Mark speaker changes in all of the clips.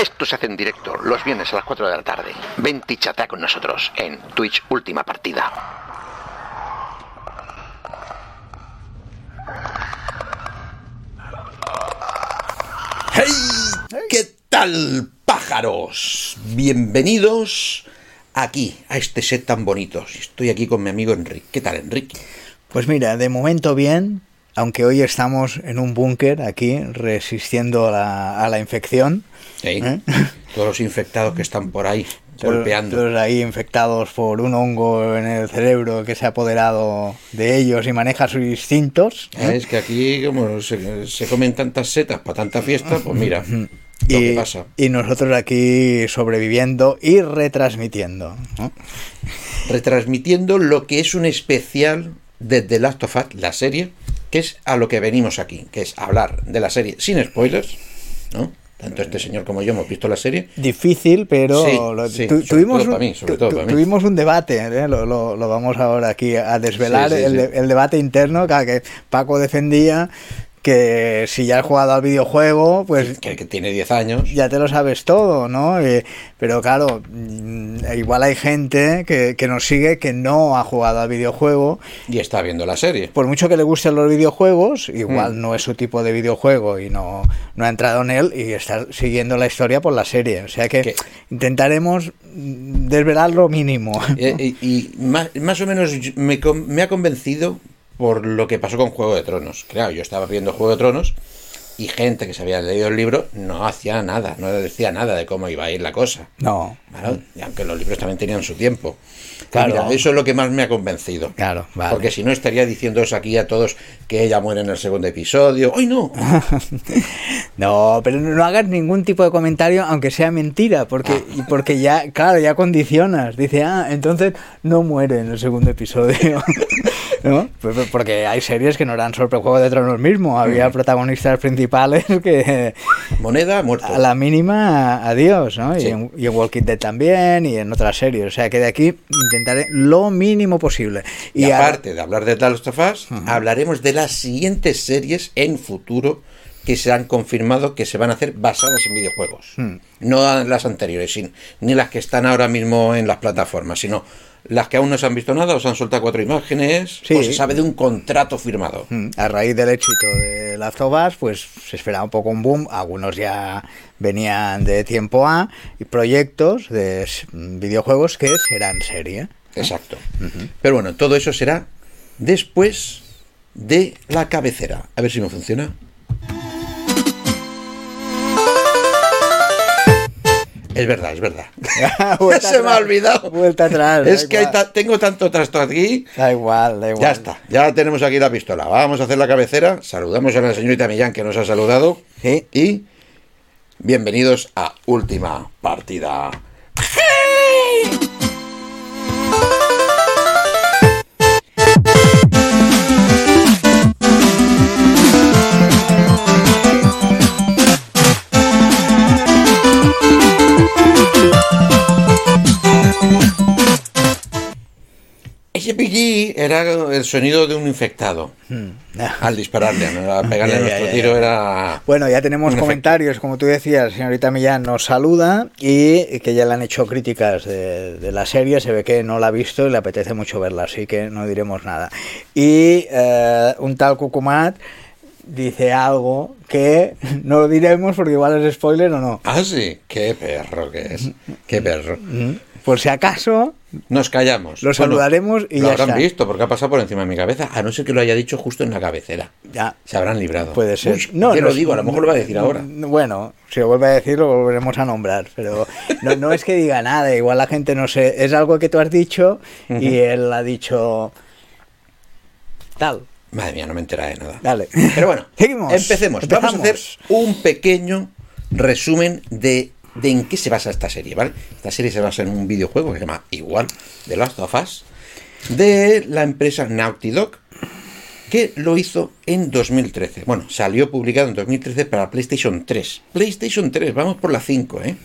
Speaker 1: Esto se hace en directo los viernes a las 4 de la tarde. Vente y chatea con nosotros en Twitch Última Partida.
Speaker 2: ¡Hey! ¿Qué tal, pájaros? Bienvenidos aquí, a este set tan bonito. Estoy aquí con mi amigo Enrique. ¿Qué tal, Enrique?
Speaker 3: Pues mira, de momento bien, aunque hoy estamos en un búnker aquí resistiendo a la, a la infección.
Speaker 2: Ey,
Speaker 3: ¿Eh?
Speaker 2: Todos los infectados que están por ahí,
Speaker 3: Todos-
Speaker 2: golpeando.
Speaker 3: Todos ahí infectados por un hongo en el cerebro que se ha apoderado de ellos y maneja sus instintos. ¿eh?
Speaker 2: Ah, Es que aquí, como se, se comen tantas setas para tanta fiesta, pues mira lo que
Speaker 3: Y,
Speaker 2: pasa.
Speaker 3: y nosotros aquí sobreviviendo y retransmitiendo. ¿no?
Speaker 2: Retransmitiendo lo que es un especial de The Last of Us, la serie, que es a lo que venimos aquí, que es hablar de la serie sin spoilers, ¿no? Tanto este señor como yo hemos visto la serie.
Speaker 3: Difícil, pero
Speaker 2: Sí,
Speaker 3: lo-
Speaker 2: sí,
Speaker 3: tu-
Speaker 2: sobre
Speaker 3: tuvimos, un,
Speaker 2: mí,
Speaker 3: tu- tuvimos debate, ¿eh? lo, lo- lo vamos ahora aquí a desvelar,
Speaker 2: Sí,
Speaker 3: el, el debate interno que Paco defendía que si ya has jugado al videojuego, pues
Speaker 2: Que, que tiene 10 años.
Speaker 3: ya te lo sabes todo, ¿no? Eh, pero claro, mm, igual hay gente que, que nos sigue que no ha jugado al videojuego.
Speaker 2: Y está viendo la serie.
Speaker 3: Por mucho que le gusten los videojuegos, igual
Speaker 2: Mm.
Speaker 3: no es su tipo de videojuego y no, no ha entrado en él y está siguiendo la historia por la serie. O sea que intentaremos desvelar lo mínimo.
Speaker 2: Eh, y y más, más o menos me ha convencido por lo que pasó con Juego de Tronos. Claro, yo estaba viendo Juego de Tronos y gente que se había leído el libro no hacía nada, no decía nada de cómo iba a ir la cosa.
Speaker 3: No,
Speaker 2: ¿vale? Y aunque los libros también tenían su tiempo.
Speaker 3: Claro.
Speaker 2: Mira, eso es lo que más me ha convencido.
Speaker 3: claro, vale.
Speaker 2: Porque si no estaría diciéndoos aquí a todos que ella muere en el segundo episodio. ¡Ay, no!
Speaker 3: No, pero no hagas ningún tipo de comentario, aunque sea mentira, porque,
Speaker 2: Ah.
Speaker 3: porque ya, claro, ya condicionas. Dice, ah, entonces no muere en el segundo episodio. ¿No? Pues, pues porque hay series que no eran sobre el Juego de Tronos mismo. Había
Speaker 2: Mm.
Speaker 3: protagonistas principales que
Speaker 2: Moneda, muerto.
Speaker 3: a la mínima, adiós, ¿no?
Speaker 2: Sí.
Speaker 3: Y, en, y en Walking Dead también y en otras series. O sea que de aquí intentaré lo mínimo posible.
Speaker 2: Y, aparte de hablar de The Last of Us, hablaremos de las siguientes series en futuro que se han confirmado que se van a hacer basadas en videojuegos. No las anteriores, ni las que están ahora mismo en las plataformas, sino las que aún no se han visto nada, os han soltado cuatro imágenes,
Speaker 3: Sí.
Speaker 2: o se sabe de un contrato firmado.
Speaker 3: Mm, A raíz del éxito de Last of Us, pues se esperaba un poco un boom. Algunos ya venían de tiempo A y proyectos de s- videojuegos que serán serie.
Speaker 2: Exacto. Pero bueno, todo eso será después de la cabecera. A ver si me funciona. Es verdad, es verdad. Se me ha olvidado.
Speaker 3: Vuelta atrás.
Speaker 2: Es que hay
Speaker 3: igual.
Speaker 2: ta- tengo tanto trasto aquí.
Speaker 3: Da igual, da igual.
Speaker 2: Ya está, ya tenemos aquí la pistola. Vamos a hacer la cabecera. Saludamos a la señorita Millán que nos ha saludado.
Speaker 3: Sí.
Speaker 2: Y bienvenidos a Última Partida. Ese pillí era el sonido de un infectado. Al dispararle, al pegarle
Speaker 3: Hmm. Ya,
Speaker 2: nuestro
Speaker 3: ya,
Speaker 2: tiro era...
Speaker 3: Bueno, ya tenemos
Speaker 2: Un efecto.
Speaker 3: comentarios, como tú decías, señorita Millán nos saluda y que ya le han hecho críticas de, de la serie, se ve que no la ha visto y le apetece mucho verla, así que no diremos nada. Y eh, un tal Cucumat dice algo que no lo diremos porque igual es spoiler o no.
Speaker 2: Ah, sí, qué perro que es. Qué perro.
Speaker 3: Por si acaso,
Speaker 2: Nos callamos.
Speaker 3: Lo saludaremos y
Speaker 2: lo
Speaker 3: ya
Speaker 2: habrán
Speaker 3: está.
Speaker 2: visto porque ha pasado por encima de mi cabeza, a no ser que lo haya dicho justo en la cabecera.
Speaker 3: ya
Speaker 2: Se habrán librado.
Speaker 3: puede ser.
Speaker 2: Uy, ya lo digo, a lo mejor lo va a decir ahora.
Speaker 3: Bueno, si lo vuelve a decir, lo volveremos a nombrar. Pero no, no es que diga nada, igual la gente no sé. Es algo que tú has dicho y él ha dicho. Tal.
Speaker 2: Madre mía, no me entera de nada.
Speaker 3: Dale.
Speaker 2: Pero bueno,
Speaker 3: Seguimos.
Speaker 2: empecemos. Vamos a hacer un pequeño resumen de, de en qué se basa esta serie, ¿vale? Esta serie se basa en un videojuego que se llama igual, The Last of Us, de la empresa Naughty Dog, que lo hizo en 2013. Bueno, salió publicado en 2013 para PlayStation 3. PlayStation 3, vamos por la 5, ¿eh?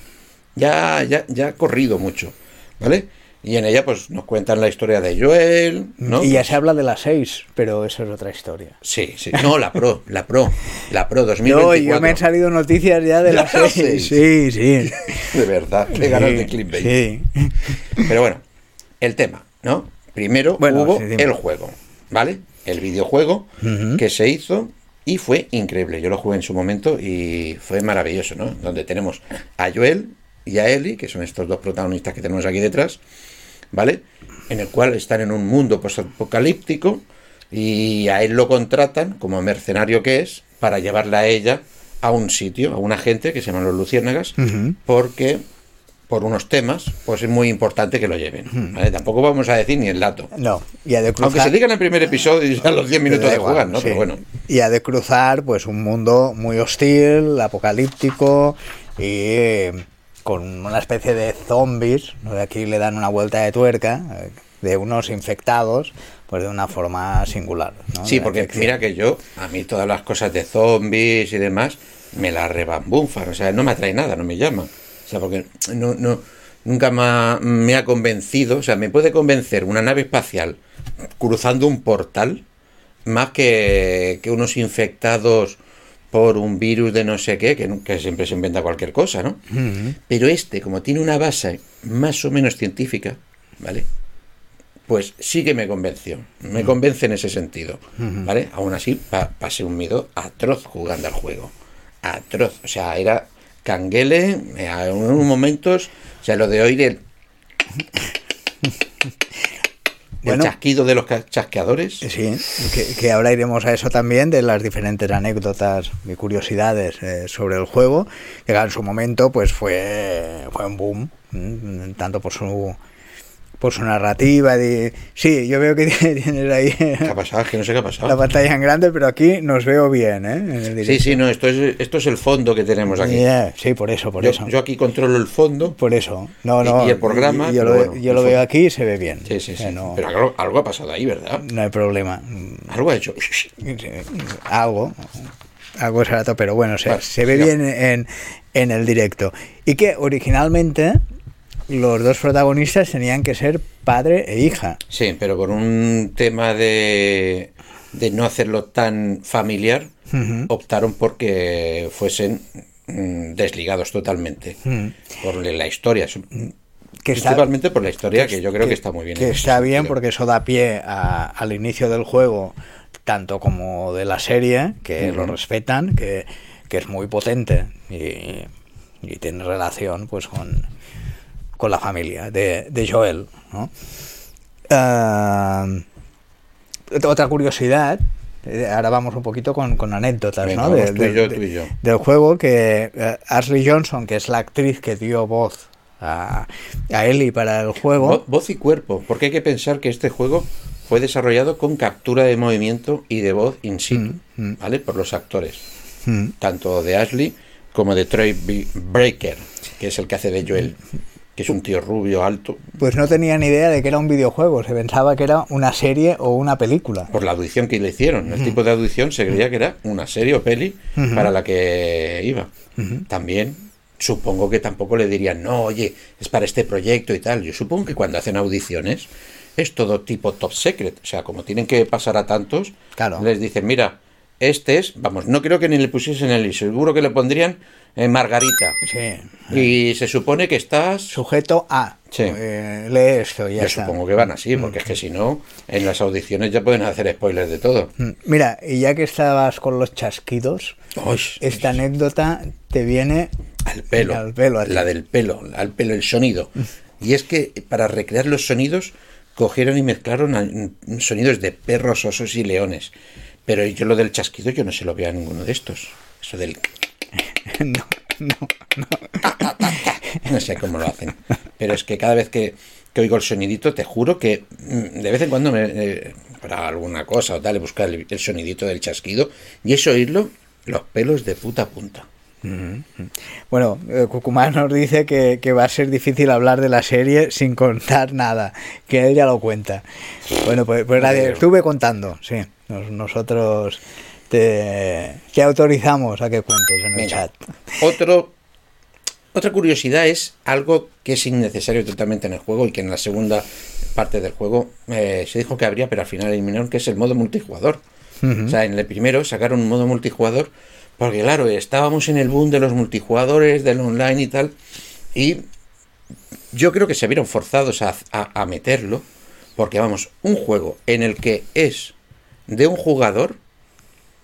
Speaker 2: Ya, ya, ya ha corrido mucho, ¿vale? Y en ella pues nos cuentan la historia de Joel, ¿no?
Speaker 3: Y ya se habla de la 6, pero eso es otra historia.
Speaker 2: Sí, sí. No, la Pro, la Pro, la Pro
Speaker 3: Yo,
Speaker 2: 2024.
Speaker 3: yo me han salido noticias ya de la
Speaker 2: lo
Speaker 3: 6.
Speaker 2: sé.
Speaker 3: Sí, sí.
Speaker 2: De verdad, qué ganas
Speaker 3: Sí,
Speaker 2: de clickbait.
Speaker 3: Sí.
Speaker 2: Pero bueno, el tema, ¿no? Primero
Speaker 3: Bueno,
Speaker 2: hubo
Speaker 3: sí,
Speaker 2: el juego, ¿vale? El videojuego que se hizo y fue increíble. Yo lo jugué en su momento y fue maravilloso, ¿no? Donde tenemos a Joel y a Ellie, que son estos dos protagonistas que tenemos aquí detrás, ¿vale? En el cual están en un mundo apocalíptico y a él lo contratan como mercenario que es para llevarla a ella a un sitio, a una gente que se llaman los Luciérnagas, porque por unos temas, pues es muy importante que lo lleven. ¿vale? Tampoco vamos a decir ni el dato.
Speaker 3: No, y de cruzar.
Speaker 2: Aunque se diga en el primer episodio y a los 10 minutos de jugar, ¿no?
Speaker 3: sí.
Speaker 2: Pero bueno.
Speaker 3: Y ha de cruzar pues un mundo muy hostil, apocalíptico y con una especie de zombies, ¿no? De aquí le dan una vuelta de tuerca, eh, de unos infectados, pues de una forma singular. ¿no?
Speaker 2: Sí, porque mira que yo, a mí todas las cosas de zombies y demás, me las rebambunfan. O sea, no me atrae nada, no me llama. O sea, porque no, no, nunca me ha, me ha convencido. O sea, me puede convencer una nave espacial cruzando un portal más que, que unos infectados por un virus de no sé qué, que, siempre se inventa cualquier cosa, ¿no? Pero este, como tiene una base más o menos científica, ¿vale? Pues sí que me convenció. Me convence en ese sentido, ¿vale? Aún así, pa- pasé un miedo atroz jugando al juego. Atroz. O sea, era canguele, eh, en unos momentos, o sea, lo de oír el... el chasquido de los chasqueadores.
Speaker 3: Sí, que, que ahora iremos a eso también, de las diferentes anécdotas y curiosidades eh, sobre el juego, que en su momento pues fue, fue un boom, mm, tanto por su por su narrativa. De, sí, yo veo que tienes ahí
Speaker 2: ¿Qué ha pasado? Que no sé qué ha pasado.
Speaker 3: la pantalla en grande, pero aquí nos veo bien, ¿eh? En el
Speaker 2: Sí, sí, no, esto es, esto es el fondo que tenemos aquí.
Speaker 3: Yeah, sí, por eso, por
Speaker 2: Yo,
Speaker 3: eso.
Speaker 2: yo aquí controlo el fondo.
Speaker 3: por eso. No, no.
Speaker 2: y el programa,
Speaker 3: Yo, lo,
Speaker 2: bueno,
Speaker 3: yo
Speaker 2: el
Speaker 3: lo veo aquí y se ve bien.
Speaker 2: Sí, sí, sí.
Speaker 3: Eh, no,
Speaker 2: Pero algo, algo ha pasado ahí, ¿verdad?
Speaker 3: no hay problema.
Speaker 2: Algo ha hecho.
Speaker 3: Algo algo es rato pero bueno se,
Speaker 2: Vale,
Speaker 3: se ve
Speaker 2: ya.
Speaker 3: bien en, en el directo y que originalmente los dos protagonistas tenían que ser padre e hija
Speaker 2: Sí, pero por un tema de, de no hacerlo tan familiar, optaron porque fuesen mm, desligados totalmente por la historia.
Speaker 3: que está,
Speaker 2: Principalmente por la historia, que yo creo que, está muy bien.
Speaker 3: que está bien
Speaker 2: sentido.
Speaker 3: porque eso da pie a- al inicio del juego tanto como de la serie que lo respetan que, que es muy potente y, y tiene relación pues con, con la familia de, de Joel ¿no? Ah, otra curiosidad eh, ahora vamos un poquito con, con anécdotas
Speaker 2: Venga,
Speaker 3: ¿no?
Speaker 2: vamos
Speaker 3: De-
Speaker 2: tú y
Speaker 3: de-
Speaker 2: yo,
Speaker 3: de-
Speaker 2: tú y yo.
Speaker 3: del juego que eh, Ashley Johnson que es la actriz que dio voz a, a Ellie para el juego
Speaker 2: Vo- Voz y cuerpo, porque hay que pensar que este juego fue desarrollado con captura de movimiento y de voz in situ,
Speaker 3: Mm, mm.
Speaker 2: ¿vale? Por los actores,
Speaker 3: Mm.
Speaker 2: tanto de Ashley como de Troy B- Breaker, que es el que hace de Joel, que es un tío rubio, alto,
Speaker 3: Pues no tenía ni idea de que era un videojuego, se pensaba que era una serie o una película.
Speaker 2: por la audición que le hicieron. El tipo de audición se creía que era una serie o peli para la que iba. También supongo que tampoco le dirían, no, oye, es para este proyecto y tal. Yo supongo que cuando hacen audiciones es todo tipo top secret. O sea, como tienen que pasar a tantos,
Speaker 3: Claro.
Speaker 2: les dicen, mira, este es, vamos, no creo que ni le pusiesen el seguro que le pondrían eh, Margarita.
Speaker 3: Sí.
Speaker 2: Y se supone que estás...
Speaker 3: Sujeto A.
Speaker 2: Sí.
Speaker 3: Eh, lee esto ya
Speaker 2: Yo
Speaker 3: está.
Speaker 2: supongo que van así, porque es que si no, en las audiciones ya pueden hacer spoilers de todo.
Speaker 3: Mm, Mira, y ya que estabas con los chasquidos,
Speaker 2: Uy,
Speaker 3: esta anécdota te viene
Speaker 2: al pelo,
Speaker 3: al pelo,
Speaker 2: la del pelo, al pelo, el sonido. Y es que para recrear los sonidos cogieron y mezclaron mm, sonidos de perros, osos y leones. Pero yo lo del chasquido yo no se lo veo a ninguno de estos. Eso del...
Speaker 3: no, no, no.
Speaker 2: No sé cómo lo hacen. Pero es que cada vez que, que oigo el sonidito, te juro que mm, de vez en cuando me... eh, para alguna cosa o tal, buscar el, el sonidito del chasquido y es oírlo los pelos de puta punta.
Speaker 3: Bueno, eh, Cucumán nos dice que, que va a ser difícil hablar de la serie sin contar nada, que él ya lo cuenta. Bueno, pues, pues nadie, estuve contando, sí. Nos- nosotros te, te autorizamos a que cuentes en el
Speaker 2: Venga.
Speaker 3: chat.
Speaker 2: Otro otra curiosidad es algo que es innecesario totalmente en el juego y que en la segunda parte del juego eh, se dijo que habría, pero al final eliminaron, que es el modo multijugador. O sea, en el primero sacaron un modo multijugador porque, claro, estábamos en el boom de los multijugadores, del online y tal, y yo creo que se vieron forzados a, a- a meterlo, porque vamos, un juego en el que es de un jugador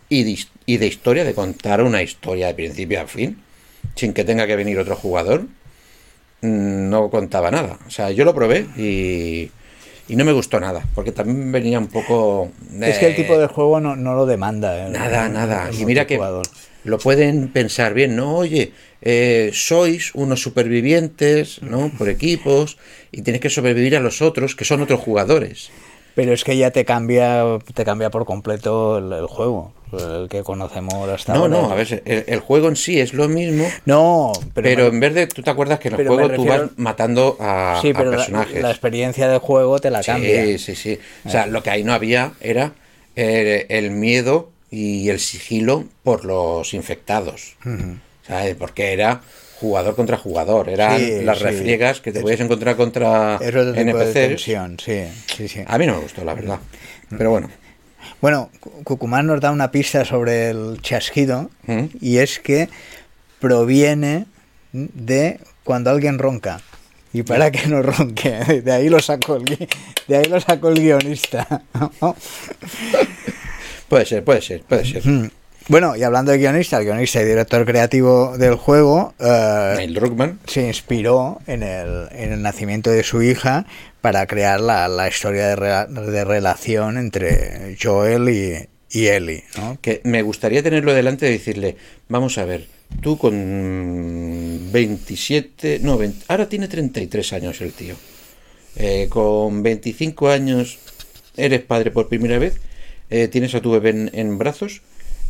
Speaker 2: y de, his- y de historia, de contar una historia de principio a fin, sin que tenga que venir otro jugador, mm, no contaba nada. O sea, yo lo probé y, y no me gustó nada, porque también venía un poco...
Speaker 3: Es que el
Speaker 2: eh,
Speaker 3: tipo de juego no, no lo demanda. el-
Speaker 2: Nada,
Speaker 3: el-
Speaker 2: nada.
Speaker 3: el
Speaker 2: Y mira que
Speaker 3: multijugador.
Speaker 2: lo pueden pensar bien, ¿no? Oye, eh, sois unos supervivientes, ¿no? Por equipos, y tienes que sobrevivir a los otros, que son otros jugadores.
Speaker 3: Pero es que ya te cambia, te cambia por completo el, el juego, el que conocemos hasta
Speaker 2: No,
Speaker 3: ahora.
Speaker 2: no, a ver, el, el juego en sí es lo mismo,
Speaker 3: No, pero,
Speaker 2: pero,
Speaker 3: me-
Speaker 2: en vez de, tú te acuerdas que en el juego tú vas matando a,
Speaker 3: sí, pero
Speaker 2: personajes.
Speaker 3: la experiencia del juego te la cambia.
Speaker 2: Sí, sí, sí. O sea, lo que ahí no había era eh, el miedo y el sigilo por los infectados. ¿Sabes? Porque era jugador contra jugador. Eran
Speaker 3: Sí,
Speaker 2: las
Speaker 3: sí.
Speaker 2: refriegas que te podías encontrar contra
Speaker 3: Es otro tipo de
Speaker 2: NPCs.
Speaker 3: tensión, sí.
Speaker 2: A mí no me gustó, la verdad. Pero bueno.
Speaker 3: Bueno, Cu- Cucumán nos da una pista sobre el chasquido
Speaker 2: ¿Mm?
Speaker 3: y es que proviene de cuando alguien ronca. Y para que no ronque, de ahí lo sacó el, de ahí lo sacó el guionista.
Speaker 2: Puede ser, puede ser, puede ser.
Speaker 3: Mm. Bueno, y hablando de guionista, el guionista y director creativo del juego eh,
Speaker 2: Neil Druckmann.
Speaker 3: se inspiró en el, en el nacimiento de su hija para crear la, la historia de, rela- de relación entre Joel y, y Ellie. ¿no?
Speaker 2: que me gustaría tenerlo delante y decirle, vamos a ver, tú con 27, no, 20 ahora tiene 33 años el tío. Eh, con 25 años eres padre por primera vez, eh, tienes a tu bebé en, en brazos.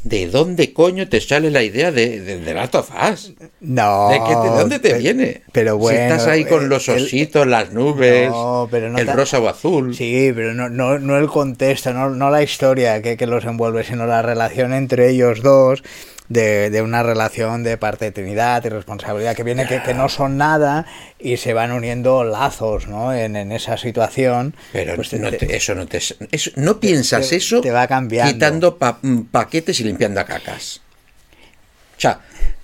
Speaker 2: ¿De dónde coño te sale la idea de, de, de Last of Us?
Speaker 3: No.
Speaker 2: ¿De, dónde te viene?
Speaker 3: Pero bueno.
Speaker 2: Si estás ahí con
Speaker 3: el-
Speaker 2: los
Speaker 3: el-
Speaker 2: ositos, las nubes,
Speaker 3: No, pero no
Speaker 2: el
Speaker 3: ta-
Speaker 2: rosa o azul.
Speaker 3: Sí, pero no, no, no el contexto, no, no la historia que, que los envuelve, sino la relación entre ellos dos, de, de una relación de paternidad y responsabilidad que viene que, que no son nada y se van uniendo lazos ¿no? en, en esa situación.
Speaker 2: Pero
Speaker 3: Pues
Speaker 2: no
Speaker 3: te-
Speaker 2: te- eso no te... eso- no piensas
Speaker 3: te-
Speaker 2: eso
Speaker 3: te va cambiando.
Speaker 2: quitando pa- paquetes y limpiando a cacas. O sea,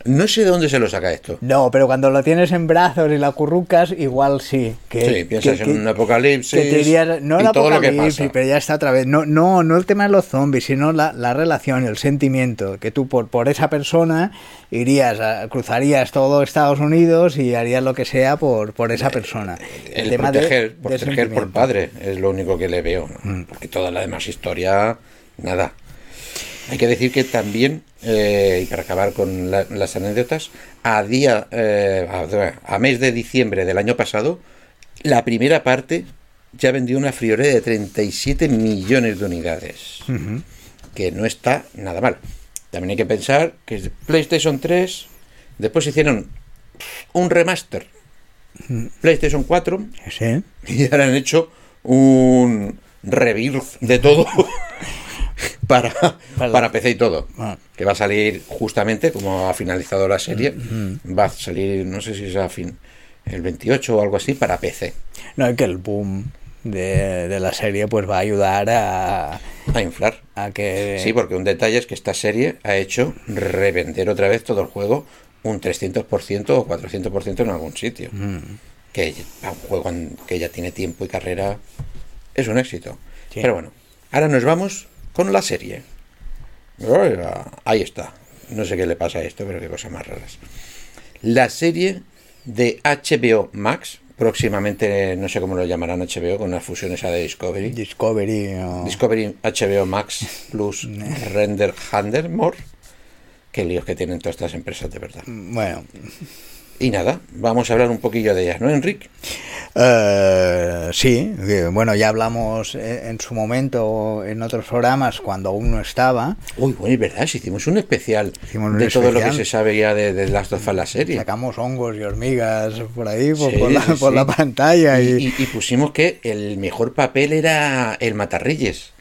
Speaker 2: no sé de dónde se lo saca esto.
Speaker 3: No, pero cuando lo tienes en brazos y la currucas, igual sí. Que,
Speaker 2: Sí, piensas
Speaker 3: que-
Speaker 2: en
Speaker 3: que-
Speaker 2: un apocalipsis
Speaker 3: que te dirías, no el apocalipsis, pero ya está otra vez. No, no, no el tema de los zombies, sino la, la relación, el sentimiento. Que tú por, por esa persona irías, a- cruzarías todo Estados Unidos y harías lo que sea por, por esa persona.
Speaker 2: El,
Speaker 3: tema de-
Speaker 2: proteger,
Speaker 3: de
Speaker 2: proteger por padre es lo único que le veo. ¿no?
Speaker 3: Mm.
Speaker 2: Porque toda la demás historia, nada. Hay que decir que también, eh, y para acabar con la- las anécdotas, a día, eh, a, a mes de diciembre del año pasado, la primera parte ya vendió una friolera de 37 millones de unidades. Que no está nada mal. También hay que pensar que es PlayStation 3, después hicieron un remaster, PlayStation 4,
Speaker 3: Sí.
Speaker 2: y ahora han hecho un rebirth de todo para,
Speaker 3: Para-
Speaker 2: para PC y todo.
Speaker 3: Ah.
Speaker 2: Que va a salir justamente, como ha finalizado la serie, va a salir, no sé si es a fin, el 28 o algo así, para PC.
Speaker 3: No, y que el boom de, de la serie pues va a ayudar a,
Speaker 2: A inflar.
Speaker 3: a que...
Speaker 2: Sí, porque un detalle es que esta serie ha hecho revender otra vez todo el juego un 300% o 400% en algún sitio.
Speaker 3: Mm.
Speaker 2: Que un juego que ya tiene tiempo y carrera es un éxito.
Speaker 3: Sí.
Speaker 2: Pero bueno, ahora nos vamos con la serie. Oiga, Ahí está. No sé qué le pasa a esto, pero qué cosas más raras. La serie de HBO Max, próximamente no sé cómo lo llamarán HBO, con una fusión esa de Discovery.
Speaker 3: Discovery o...
Speaker 2: Discovery HBO Max Plus Render Handler More. Qué líos que tienen todas estas empresas, de verdad.
Speaker 3: Bueno,
Speaker 2: Y nada, vamos a hablar un poquillo de ellas, ¿no, Enrique?
Speaker 3: Eh, sí, que, bueno, ya hablamos eh, en su momento en otros programas cuando aún no estaba.
Speaker 2: Uy, bueno, es verdad, si hicimos un especial
Speaker 3: Hicimos un
Speaker 2: de todo lo que se sabe ya de, de Last of Us, la serie.
Speaker 3: Sacamos hongos y hormigas por ahí, por,
Speaker 2: Sí,
Speaker 3: por la,
Speaker 2: sí,
Speaker 3: por
Speaker 2: sí.
Speaker 3: la pantalla.
Speaker 2: Y-
Speaker 3: y
Speaker 2: pusimos que el mejor papel era el Matarrilles.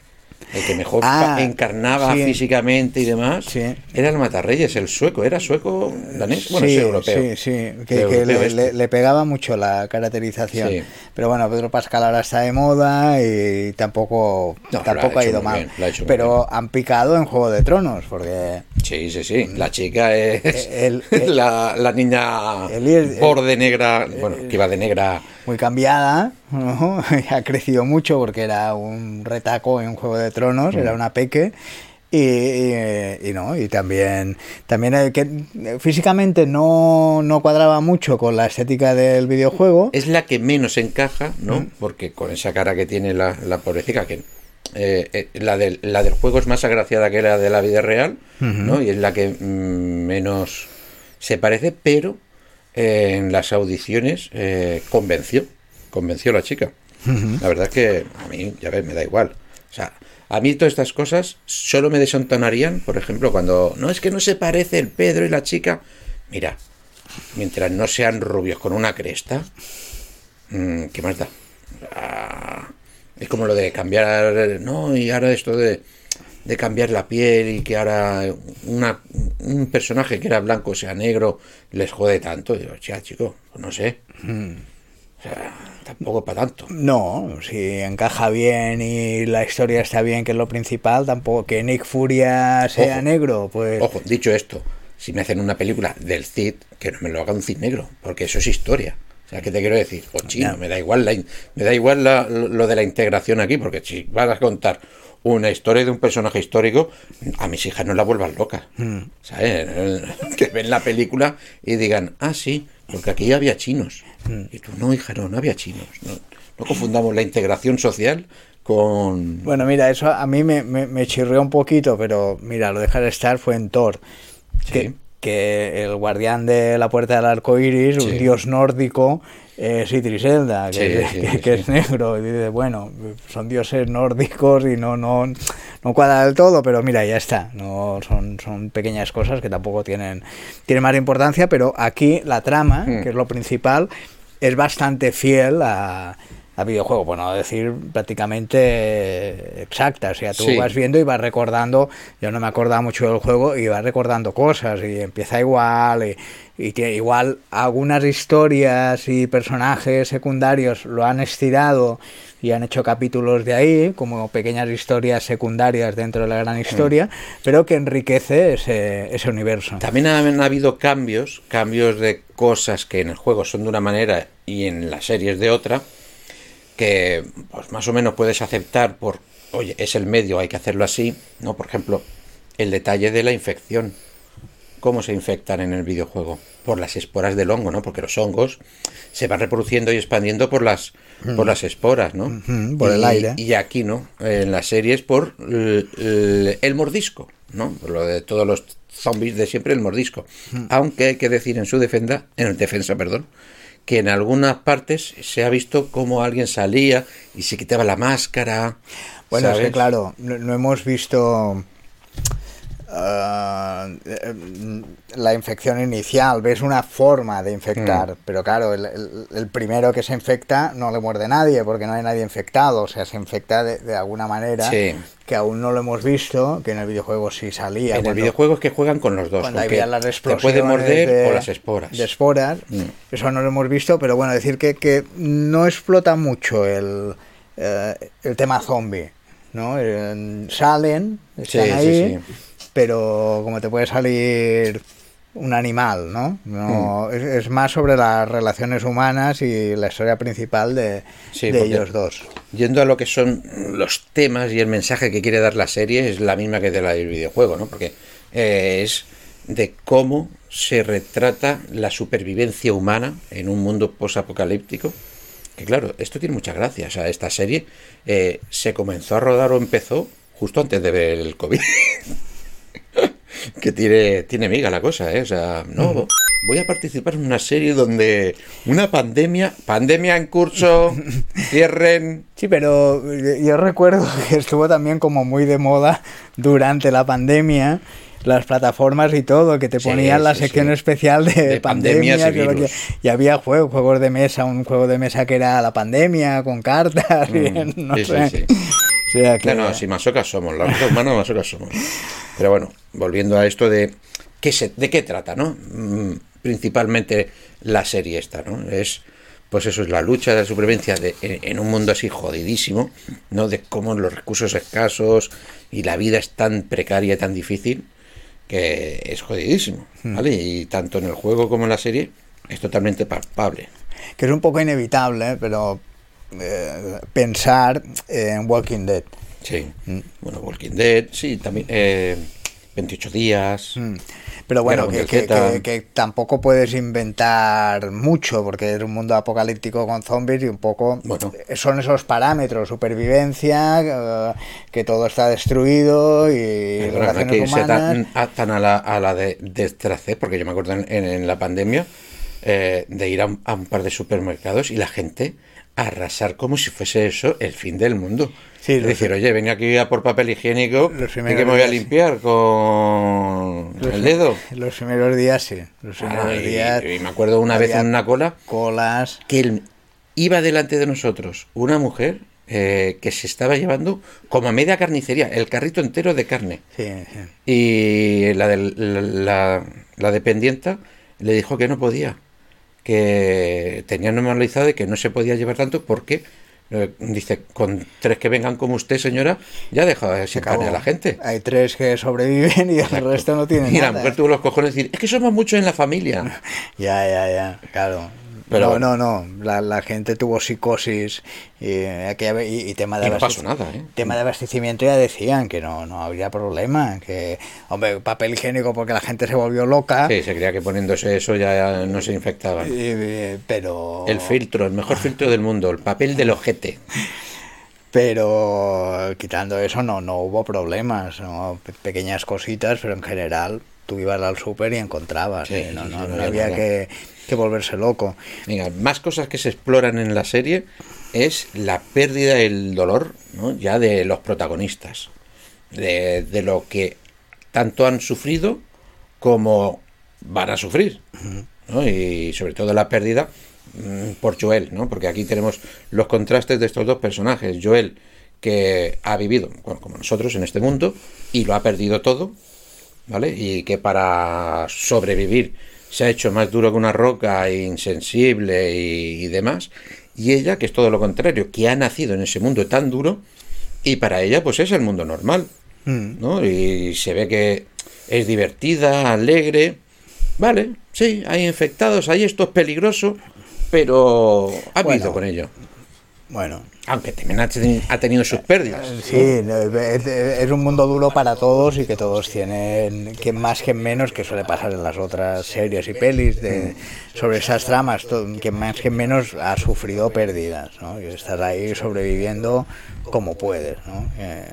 Speaker 2: El que mejor
Speaker 3: Ah,
Speaker 2: encarnaba
Speaker 3: sí.
Speaker 2: físicamente y demás,
Speaker 3: Sí.
Speaker 2: era el Matarreyes, el sueco, era sueco, danés, bueno,
Speaker 3: sí,
Speaker 2: es europeo.
Speaker 3: Sí, sí, que,
Speaker 2: Europeo
Speaker 3: que le,
Speaker 2: este.
Speaker 3: le- le pegaba mucho la caracterización. Pero bueno, Pedro Pascal ahora está de moda y tampoco,
Speaker 2: No,
Speaker 3: tampoco
Speaker 2: ha
Speaker 3: ido mal.
Speaker 2: bien, ha
Speaker 3: Pero han picado en Juego de Tronos, porque
Speaker 2: Sí, sí, sí. La chica es
Speaker 3: El- el-
Speaker 2: la, la niña
Speaker 3: el- el-
Speaker 2: borde negra, bueno, que iba de negra.
Speaker 3: muy cambiada, ¿no? ha crecido mucho porque era un retaco en Juego de Tronos,
Speaker 2: Mm.
Speaker 3: era una peque. Y, y- y no, y también, también eh, que físicamente no, no cuadraba mucho con la estética del videojuego.
Speaker 2: Es la que menos encaja, ¿no?
Speaker 3: Mm.
Speaker 2: Porque con esa cara que tiene la, la pobrecita, que eh, eh, la, del, la del juego es más agraciada que la de la vida real, ¿no? Y es la que mm, menos se parece, pero eh, en las audiciones convenció, convenció a la chica. La verdad es que a mí, ya ves, me da igual. Sea, a mí todas estas cosas solo me desentonarían, por ejemplo, cuando no es que no se parece el Pedro y la chica. Mira, mientras no sean rubios con una cresta, mm, ¿qué más da? Ah, es como lo de cambiar, no, y ahora esto de, de cambiar la piel y que ahora una, un personaje que era blanco sea negro les jode tanto. Digo, ya, chico, pues no sé. O sea, tampoco para tanto.
Speaker 3: No, si encaja bien y la historia está bien, que es lo principal, tampoco que Nick Furia sea
Speaker 2: Ojo.
Speaker 3: negro, pues
Speaker 2: Ojo, dicho esto, si me hacen una película del Cid, que no me lo haga un Cid negro, porque eso es historia. O sea, ¿qué te quiero decir? O chino, me da igual, la me da igual la- lo de la integración aquí, porque si vas a contar una historia de un personaje histórico, a mis hijas no la vuelvan locas.
Speaker 3: Hmm.
Speaker 2: ¿Sabes? Que ven la película y digan, ah, sí, porque aquí había chinos.
Speaker 3: Hmm.
Speaker 2: Y tú, no, hija, no, no había chinos. No, no confundamos la integración social con...
Speaker 3: Bueno, mira, eso a mí me, me, me chirrió un poquito, pero mira, lo dejar estar fue en Thor. Que,
Speaker 2: Sí.
Speaker 3: que el guardián de la puerta del arco iris, un dios nórdico, es Idriselda, que,
Speaker 2: Sí,
Speaker 3: que- que es negro. Y dice, bueno, son dioses nórdicos y no, no, no cuadra del todo, pero mira, ya está. No, son, son pequeñas cosas que tampoco tienen, tienen más importancia, pero aquí la trama,
Speaker 2: Hmm.
Speaker 3: que es lo principal, es bastante fiel a, a videojuego, bueno, decir prácticamente exacta. O sea, tú
Speaker 2: Sí.
Speaker 3: vas viendo y vas recordando, yo no me acordaba mucho del juego, y vas recordando cosas, y empieza igual, y, y tiene igual algunas historias y personajes secundarios lo han estirado y han hecho capítulos de ahí, como pequeñas historias secundarias dentro de la gran historia, pero que enriquece ese, ese universo.
Speaker 2: También han habido cambios, cambios de cosas que en el juego son de una manera y en las series de otra, que pues más o menos puedes aceptar por, oye, es el medio, hay que hacerlo así, ¿no? Por ejemplo, el detalle de la infección. ¿Cómo se infectan en el videojuego? Por las esporas del hongo, ¿no? Porque los hongos se van reproduciendo y expandiendo por las, por las esporas, ¿no?
Speaker 3: Por el aire.
Speaker 2: Y aquí, ¿no? En las series por el mordisco, ¿no? Por lo de todos los zombies de siempre, el mordisco. Aunque hay que decir en su defensa, en defensa, perdón, que en algunas partes se ha visto como alguien salía y se quitaba la máscara.
Speaker 3: Bueno, es que claro, no, no hemos visto ah, eh, la infección inicial, ves una forma de infectar,
Speaker 2: Mm.
Speaker 3: pero claro, el, el- el primero que se infecta no le muerde nadie porque no hay nadie infectado, o sea, se infecta de, de alguna manera
Speaker 2: Sí.
Speaker 3: que aún no lo hemos visto, que en el videojuego sí salía.
Speaker 2: En el videojuego es que juegan con los dos.
Speaker 3: cuando había las
Speaker 2: te
Speaker 3: explosiones
Speaker 2: puede morder
Speaker 3: de,
Speaker 2: o las esporas.
Speaker 3: de esporas,
Speaker 2: Mm.
Speaker 3: eso no lo hemos visto, pero bueno, decir que, que no explota mucho el, eh, el tema zombie, ¿no? Eh, salen, están
Speaker 2: Sí, sí,
Speaker 3: ahí,
Speaker 2: sí.
Speaker 3: Pero como te puede salir un animal, ¿no?
Speaker 2: Mm.
Speaker 3: no es, es más sobre las relaciones humanas y la historia principal de,
Speaker 2: Sí,
Speaker 3: de
Speaker 2: porque-
Speaker 3: ellos dos.
Speaker 2: Yendo a lo que son los temas y el mensaje que quiere dar la serie, es la misma que de la del videojuego, ¿no? Porque eh, es de cómo se retrata la supervivencia humana en un mundo posapocalíptico. Que claro, esto tiene mucha gracia. O sea, esta serie eh, se comenzó a rodar o empezó justo antes de ver el COVID. que tiene, tiene miga la cosa, ¿eh? O sea, no, voy a participar en una serie donde una pandemia, pandemia en curso, cierren.
Speaker 3: Sí, pero eh, yo recuerdo que estuvo también como muy de moda durante la pandemia las plataformas y todo, que te
Speaker 2: Sí,
Speaker 3: ponían la
Speaker 2: sí,
Speaker 3: sección
Speaker 2: sí.
Speaker 3: especial de,
Speaker 2: De pandemias
Speaker 3: pandemias
Speaker 2: y
Speaker 3: había juegos, juegos de mesa, un juego de mesa que era la pandemia con cartas, y
Speaker 2: Mm,
Speaker 3: no sé. Sea que...
Speaker 2: No, no, si masocas somos, los humanos masocas somos. Pero bueno, volviendo a esto de qué se, de qué trata, ¿no? Mm, Principalmente la serie esta, ¿no? Es pues eso es la lucha de la supervivencia de, en, en un mundo así jodidísimo, ¿no? De cómo los recursos escasos y la vida es tan precaria y tan difícil que es jodidísimo, ¿vale? Y tanto en el juego como en la serie es totalmente palpable.
Speaker 3: que es un poco inevitable, ¿eh? pero eh, pensar en Walking Dead.
Speaker 2: Sí.
Speaker 3: Mm.
Speaker 2: Bueno, Walking Dead, sí, también. eh, 28 días.
Speaker 3: Mm. Pero bueno, que, que-
Speaker 2: Mundial Z.
Speaker 3: que- que tampoco puedes inventar mucho, porque es un mundo apocalíptico con zombies y un poco
Speaker 2: Bueno.
Speaker 3: son esos parámetros, supervivencia, eh, que todo está destruido y relaciones
Speaker 2: que
Speaker 3: humanas.
Speaker 2: tan, a, tan a la, a la de, de Tracé, porque yo me acuerdo en, en- en la pandemia eh, de ir a un, a un par de supermercados y la gente arrasar como si fuese eso el fin del mundo.
Speaker 3: Sí,
Speaker 2: es decir, oye, venga aquí a por papel higiénico y que me voy a
Speaker 3: sí.
Speaker 2: limpiar con
Speaker 3: Los-
Speaker 2: el dedo.
Speaker 3: Los primeros días sí, los primeros días.
Speaker 2: y me acuerdo una vez en una cola
Speaker 3: colas.
Speaker 2: que él iba delante de nosotros una mujer eh, que se estaba llevando como a media carnicería, el carrito entero de carne.
Speaker 3: Sí, sí.
Speaker 2: Y la, del- la, la- la dependienta le dijo que no podía, que tenía normalizado de que no se podía llevar tanto porque, eh, dice, con tres que vengan como usted, señora, ya deja sin
Speaker 3: acabó.
Speaker 2: carne a la gente.
Speaker 3: Hay tres que sobreviven y el resto no tienen
Speaker 2: Y
Speaker 3: nada.
Speaker 2: mujer tuvo los cojones de decir, es que somos muchos en la familia.
Speaker 3: Ya, ya, ya, claro.
Speaker 2: Pero-
Speaker 3: no, no, no. La, la gente tuvo psicosis y, aquella- y, y tema de
Speaker 2: Y no pasó nada, ¿eh?
Speaker 3: tema de abastecimiento ya decían que no, no habría problema, que hombre, papel higiénico porque la gente se volvió loca,
Speaker 2: Sí, se creía que poniéndose eso ya no se infectaban.
Speaker 3: eh, pero
Speaker 2: El filtro, el mejor filtro del mundo, el papel del ojete.
Speaker 3: pero quitando eso no no hubo problemas, ¿no? Pe- pequeñas cositas, pero en general tú ibas al súper y encontrabas,
Speaker 2: Sí,
Speaker 3: ¿eh? no, no-
Speaker 2: sí,
Speaker 3: no
Speaker 2: no,
Speaker 3: había que, que volverse loco.
Speaker 2: Venga, más cosas que se exploran en la serie es la pérdida, el dolor, ¿no? ya de los protagonistas, de, de lo que tanto han sufrido como van a sufrir, ¿no? y sobre todo la pérdida mm, por Joel, ¿no? porque aquí tenemos los contrastes de estos dos personajes, Joel que ha vivido, bueno, como nosotros en este mundo y lo ha perdido todo, ¿vale? Y que para sobrevivir se ha hecho más duro que una roca, insensible y, y demás. Y ella, que es todo lo contrario, que ha nacido en ese mundo tan duro y para ella pues es el mundo normal,
Speaker 3: Mm.
Speaker 2: ¿no? Y se ve que es divertida, alegre. Vale, sí, hay infectados, hay esto es peligroso, pero ha
Speaker 3: Bueno.
Speaker 2: vivido con ello.
Speaker 3: Bueno,
Speaker 2: Aunque también ha, teni- ha tenido sus pérdidas.
Speaker 3: Sí, es, un mundo duro para todos y que todos tienen, que más que menos, que suele pasar en las otras series y pelis de, sobre esas tramas, que más que menos ha sufrido pérdidas, ¿no? Y estar ahí sobreviviendo como puedes, ¿no? Eh,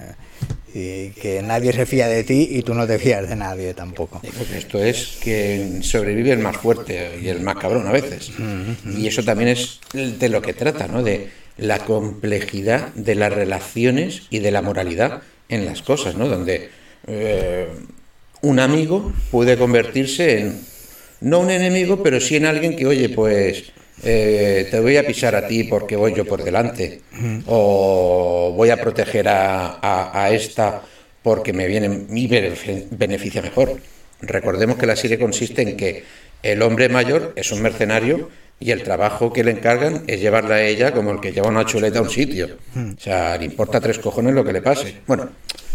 Speaker 3: y que nadie se fía de ti y tú no te fías de nadie tampoco.
Speaker 2: Esto es que sobrevive el más fuerte y el más cabrón a veces. Y eso también es de lo que trata, ¿no? De la complejidad de las relaciones y de la moralidad en las cosas, ¿no? Donde eh, un amigo puede convertirse en, no un enemigo, pero sí en alguien que, oye, pues eh, te voy a pisar a ti porque voy yo por delante, o voy a proteger a, a- a esta porque me viene mi benefi- beneficia mejor. Recordemos que la serie consiste en que el hombre mayor es un mercenario y el trabajo que le encargan es llevarla a ella como el que lleva una chuleta a un sitio. O sea, le importa tres cojones lo que le pase. Bueno,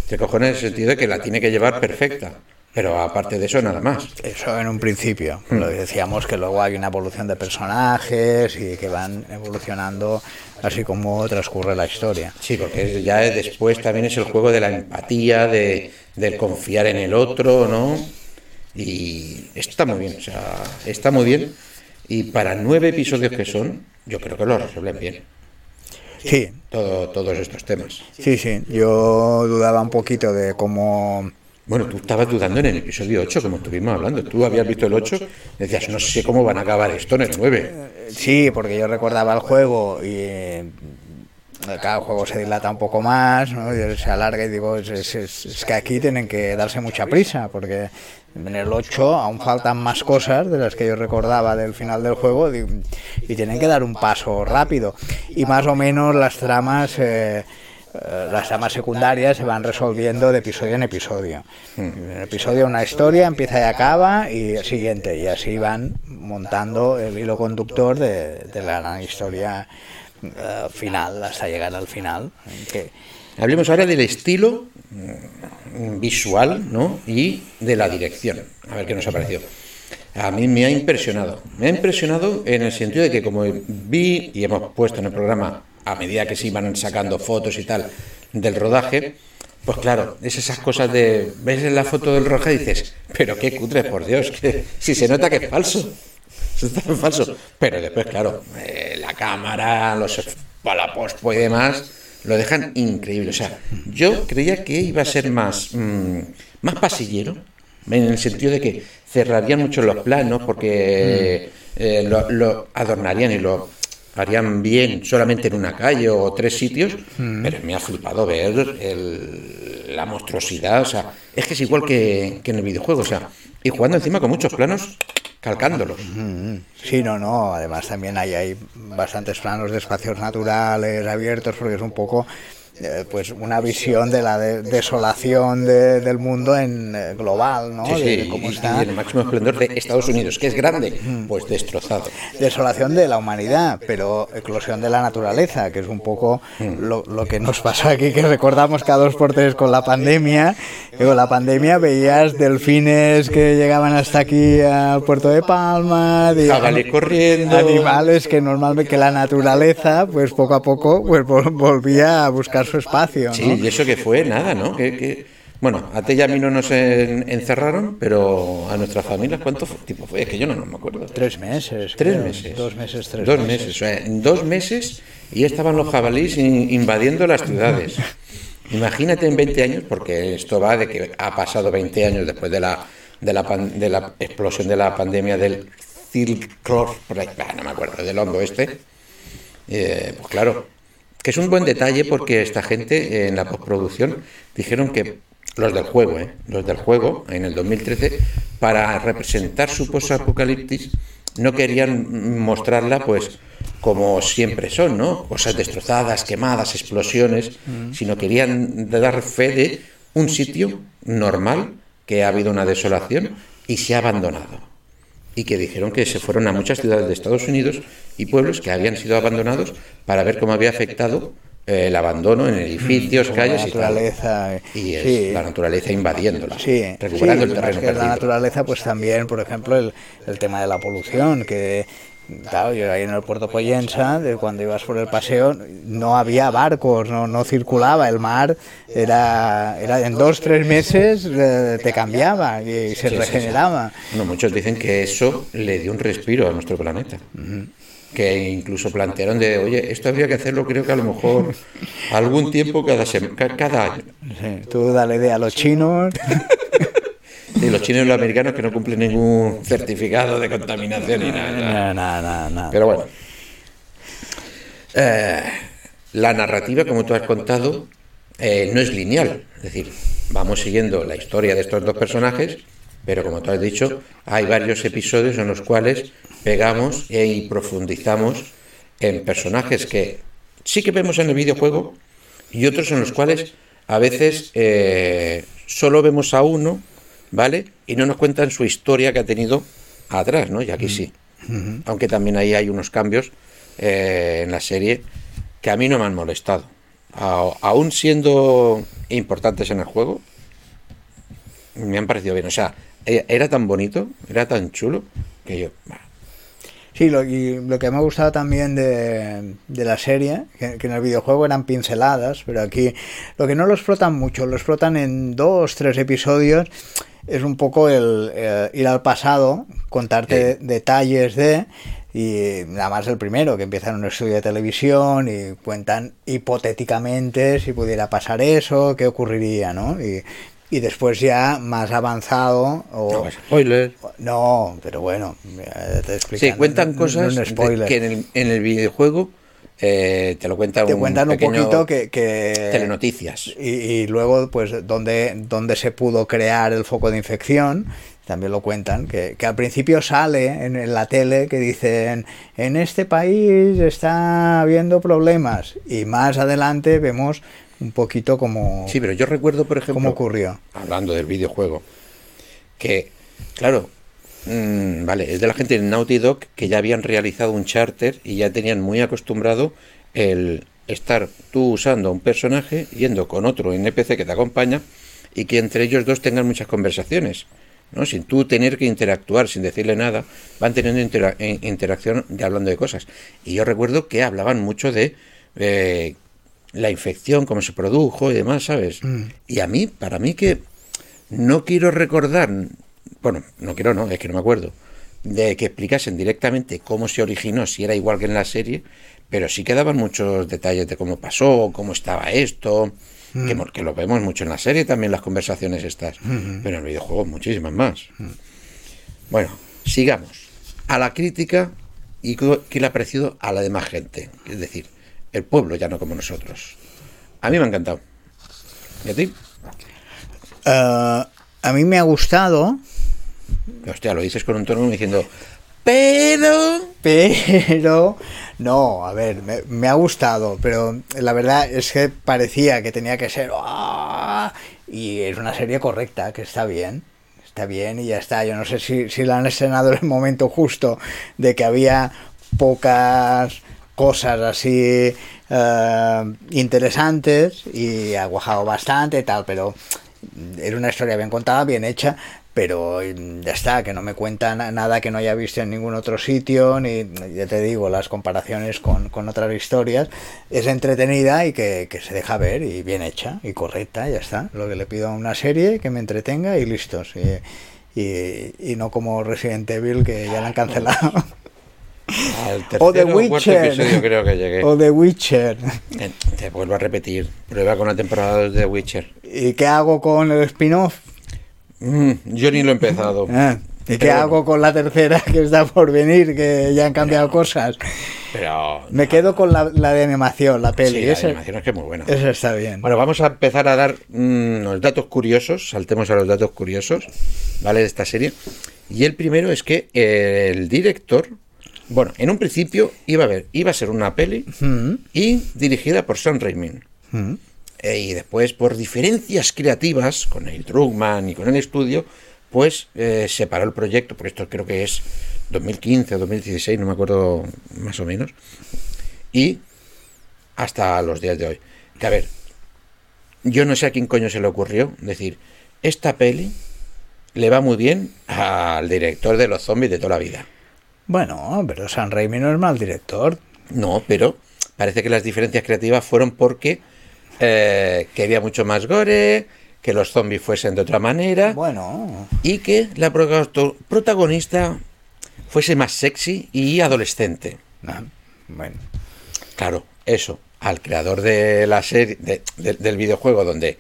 Speaker 2: tres cojones en el sentido de que la tiene que llevar perfecta. Pero aparte de eso, nada más.
Speaker 3: Eso en un principio. Lo decíamos que luego hay una evolución de personajes y que van evolucionando así como transcurre la historia.
Speaker 2: Sí, porque ya después también es el juego de la empatía, de, del confiar en el otro, ¿no? Y está muy bien, o sea, está muy bien. Y para nueve episodios que son, yo creo que lo resuelven bien,
Speaker 3: Sí,
Speaker 2: todo, todos estos temas.
Speaker 3: sí, sí. Yo dudaba un poquito de cómo
Speaker 2: Bueno, tú estabas dudando en el episodio 8, como estuvimos hablando. Tú habías visto el 8, decías, no sé cómo van a acabar esto en el 9.
Speaker 3: Sí, porque yo recordaba el juego y eh, cada juego se dilata un poco más, ¿no? Y se alarga y digo, es, que aquí tienen que darse mucha prisa, porque en el 8 aún faltan más cosas de las que yo recordaba del final del juego y, y tienen que dar un paso rápido. Y más o menos las tramas... eh, eh, las tramas secundarias se van resolviendo de episodio en episodio. En el episodio una historia empieza y acaba y el siguiente y así van montando el hilo conductor de, de la gran historia eh, final hasta llegar al final. en que-
Speaker 2: Hablemos ahora del estilo mm, visual ¿no? y de la dirección. A ver qué nos ha parecido. A mí me ha impresionado. Me ha impresionado en el sentido de que como vi y hemos puesto en el programa a medida que se iban sacando fotos y tal del rodaje, pues claro, es esas cosas de ves en la foto del rodaje y dices, pero qué cutre, por Dios, que si se nota que es falso. Está falso. Pero después, claro, eh, la cámara, los para y demás, lo dejan increíble. O sea, yo creía que iba a ser más, mm, más pasillero, en el sentido de que cerrarían mucho los planos porque eh, lo adornarían y lo harían bien solamente en una calle o tres sitios, pero me ha flipado ver el- la monstruosidad. O sea, es que es igual que, que en el videojuego. O sea, y jugando encima con muchos planos calcándolos.
Speaker 3: Sí, no, no. Además también hay, hay bastantes planos de espacios naturales abiertos porque es un poco eh, pues una visión de la de- desolación de- del mundo en eh, global, ¿no?
Speaker 2: Sí, sí,
Speaker 3: De- cómo está
Speaker 2: y el máximo esplendor de Estados Unidos, que es grande, pues destrozado.
Speaker 3: desolación de la humanidad, pero eclosión de la naturaleza, que es un poco lo, lo que nos pasó aquí, que recordamos cada dos por tres con la pandemia. Y con la pandemia veías delfines que llegaban hasta aquí al puerto de Palma,
Speaker 2: Jabalí corriendo.
Speaker 3: animales que normalmente que la naturaleza, pues poco a poco, pues vol- volvía a buscar su espacio. ¿no?
Speaker 2: Sí, y eso que fue nada, ¿no? Que, que- bueno, a ti y a mí no nos en- encerraron, pero a nuestras familias, ¿cuánto fue- tiempo fue? Es que yo no, no me acuerdo.
Speaker 3: Tres meses.
Speaker 2: Tres
Speaker 3: creo.
Speaker 2: meses.
Speaker 3: Dos meses, tres
Speaker 2: Dos meses. O sea, en dos meses y estaban los jabalíes in- invadiendo las ciudades. Imagínate en 20 años, porque esto va de que ha pasado 20 años después de la, de la, pan- de la explosión de la pandemia del ah, no me acuerdo, del hongo este. Eh, pues claro, que es un buen detalle porque esta gente en la postproducción dijeron que los del juego, ¿eh? los del juego, en el 2013, para representar su post-apocalipsis, no querían mostrarla pues como siempre son, ¿no? Cosas destrozadas, quemadas, explosiones, sino querían dar fe de un sitio normal que ha habido una desolación y se ha abandonado y que dijeron que se fueron a muchas ciudades de Estados Unidos y pueblos que habían sido abandonados para ver cómo había afectado eh, el abandono en edificios,
Speaker 3: la
Speaker 2: calles y tal.
Speaker 3: naturaleza,
Speaker 2: Y es
Speaker 3: sí.
Speaker 2: la naturaleza invadiéndola,
Speaker 3: Sí,
Speaker 2: recuperando
Speaker 3: sí,
Speaker 2: el terreno
Speaker 3: que la
Speaker 2: perdido.
Speaker 3: naturaleza, pues también, por ejemplo, el, el tema de la polución, que claro, yo ahí en el puerto Poyensa, de cuando ibas por el paseo, no había barcos, no, no circulaba, el mar era, era en dos, tres meses eh, te cambiaba y se regeneraba.
Speaker 2: Bueno, muchos dicen que eso le dio un respiro a nuestro planeta. Que incluso plantearon de, oye, esto habría que hacerlo, creo que a lo mejor algún tiempo cada, cada año.
Speaker 3: Sí, tú dale idea a los chinos.
Speaker 2: Y los chinos y los americanos que no cumplen ningún certificado de contaminación ni nada.
Speaker 3: No, no, no, no.
Speaker 2: Pero bueno, Eh, la narrativa, como tú has contado, eh, no es lineal. Es decir, vamos siguiendo la historia de estos dos personajes, pero como tú has dicho, hay varios episodios en los cuales pegamos y profundizamos en personajes que sí que vemos en el videojuego y otros en los cuales a veces eh, solo vemos a uno, ¿vale? Y no nos cuentan su historia que ha tenido atrás, ¿no? Y aquí sí. Aunque también ahí hay unos cambios eh, en la serie que a mí no me han molestado. A- aún siendo importantes en el juego, me han parecido bien. O sea, e- era tan bonito, era tan chulo, que yo... bah,
Speaker 3: Sí, lo, y lo que me ha gustado también de, de la serie, que, que en el videojuego eran pinceladas, pero aquí lo que no lo explotan mucho, lo explotan en dos, tres episodios, es un poco el eh, ir al pasado, contarte detalles de, y nada más el primero, que empieza en un estudio de televisión y cuentan hipotéticamente si pudiera pasar eso, qué ocurriría, ¿no? Y, y después ya más avanzado o...
Speaker 2: no, spoiler.
Speaker 3: No, pero bueno, te explican.
Speaker 2: Sí, cuentan
Speaker 3: No-
Speaker 2: cosas
Speaker 3: no spoiler.
Speaker 2: que en el, en el videojuego eh, te lo cuentan
Speaker 3: te
Speaker 2: un
Speaker 3: cuentan un poquito que, que-
Speaker 2: telenoticias.
Speaker 3: y, y luego pues dónde, dónde se pudo crear el foco de infección también lo cuentan que, que al principio sale en, en la tele que dicen en este país está habiendo problemas y más adelante vemos un poquito como,
Speaker 2: Sí, pero yo recuerdo, por ejemplo,
Speaker 3: cómo ocurrió.
Speaker 2: hablando del videojuego, que, claro, mm, vale, es de la gente de Naughty Dog que ya habían realizado un charter y ya tenían muy acostumbrado el estar tú usando a un personaje yendo con otro NPC que te acompaña y que entre ellos dos tengan muchas conversaciones. ¿no? Sin tú tener que interactuar, sin decirle nada, van teniendo intera- eh, interacción de hablando de cosas. Y yo recuerdo que hablaban mucho de eh, la infección, cómo se produjo y demás, ¿sabes? Y a mí, para mí que no quiero recordar, bueno, no quiero, no, es que no me acuerdo, de que explicasen directamente cómo se originó, si era igual que en la serie, pero sí que daban muchos detalles de cómo pasó, cómo estaba esto, que, mo- que lo vemos mucho en la serie también, las conversaciones estas, pero en el videojuego muchísimas más. Bueno, sigamos. A la crítica y qué le ha parecido a la demás gente, es decir, el pueblo ya no como nosotros. A mí me ha encantado. ¿Y a ti?
Speaker 3: Eh, a mí me ha gustado,
Speaker 2: Hostia, lo dices con un tono diciendo, pero...
Speaker 3: pero no, a ver, me, me ha gustado, pero la verdad es que parecía que tenía que ser ¡ah! y es una serie correcta, que está bien. Está bien y ya está. Yo no sé si, si la han estrenado en el momento justo de que había pocas cosas así eh, interesantes y ha guajado bastante y tal, pero era una historia bien contada, bien hecha, pero mm, ya está, que no me cuenta na- nada que no haya visto en ningún otro sitio, ni ya te digo, las comparaciones con, con otras historias, es entretenida y que, que se deja ver y bien hecha y correcta, ya está. Lo que le pido a una serie, que me entretenga y listos. Y, y- y no como Resident Evil, que ya la han cancelado. O The Witcher.
Speaker 2: episodio creo que llegué.
Speaker 3: o The Witcher.
Speaker 2: Eh, Te vuelvo a repetir. Prueba con la temporada 2 de The Witcher.
Speaker 3: ¿Y qué hago con el spin-off?
Speaker 2: Mm, yo ni lo he empezado.
Speaker 3: Ah, ¿Y qué
Speaker 2: bueno.
Speaker 3: hago con la tercera que está por venir, que ya han cambiado cosas?
Speaker 2: Pero...
Speaker 3: Me quedo con la, la de animación, la peli.
Speaker 2: Sí, la
Speaker 3: esa,
Speaker 2: animación es que es muy buena.
Speaker 3: esa está bien.
Speaker 2: Bueno, vamos a empezar a dar mm, los datos curiosos. Saltemos a los datos curiosos, ¿vale? De esta serie. Y el primero es que eh, el director, bueno, en un principio iba a ver, iba a ser una peli
Speaker 3: Mm,
Speaker 2: y dirigida por Sam Raimi.
Speaker 3: mm.
Speaker 2: Y después, por diferencias creativas con el Druckmann y con el estudio, pues eh, se paró el proyecto, porque esto creo que es 2015 o 2016, no me acuerdo más o menos. Y hasta los días de hoy. Que a ver, yo no sé a quién coño se le ocurrió decir, esta peli le va muy bien al director de los zombies de toda la vida.
Speaker 3: Bueno, pero San Raimi no es mal director.
Speaker 2: No, pero parece que las diferencias creativas fueron porque eh, quería mucho más gore, que los zombies fuesen de otra manera
Speaker 3: Bueno,
Speaker 2: y que la protago- protagonista fuese más sexy y adolescente.
Speaker 3: ah, bueno.
Speaker 2: Claro, eso, al creador de la serie, de- de- del videojuego donde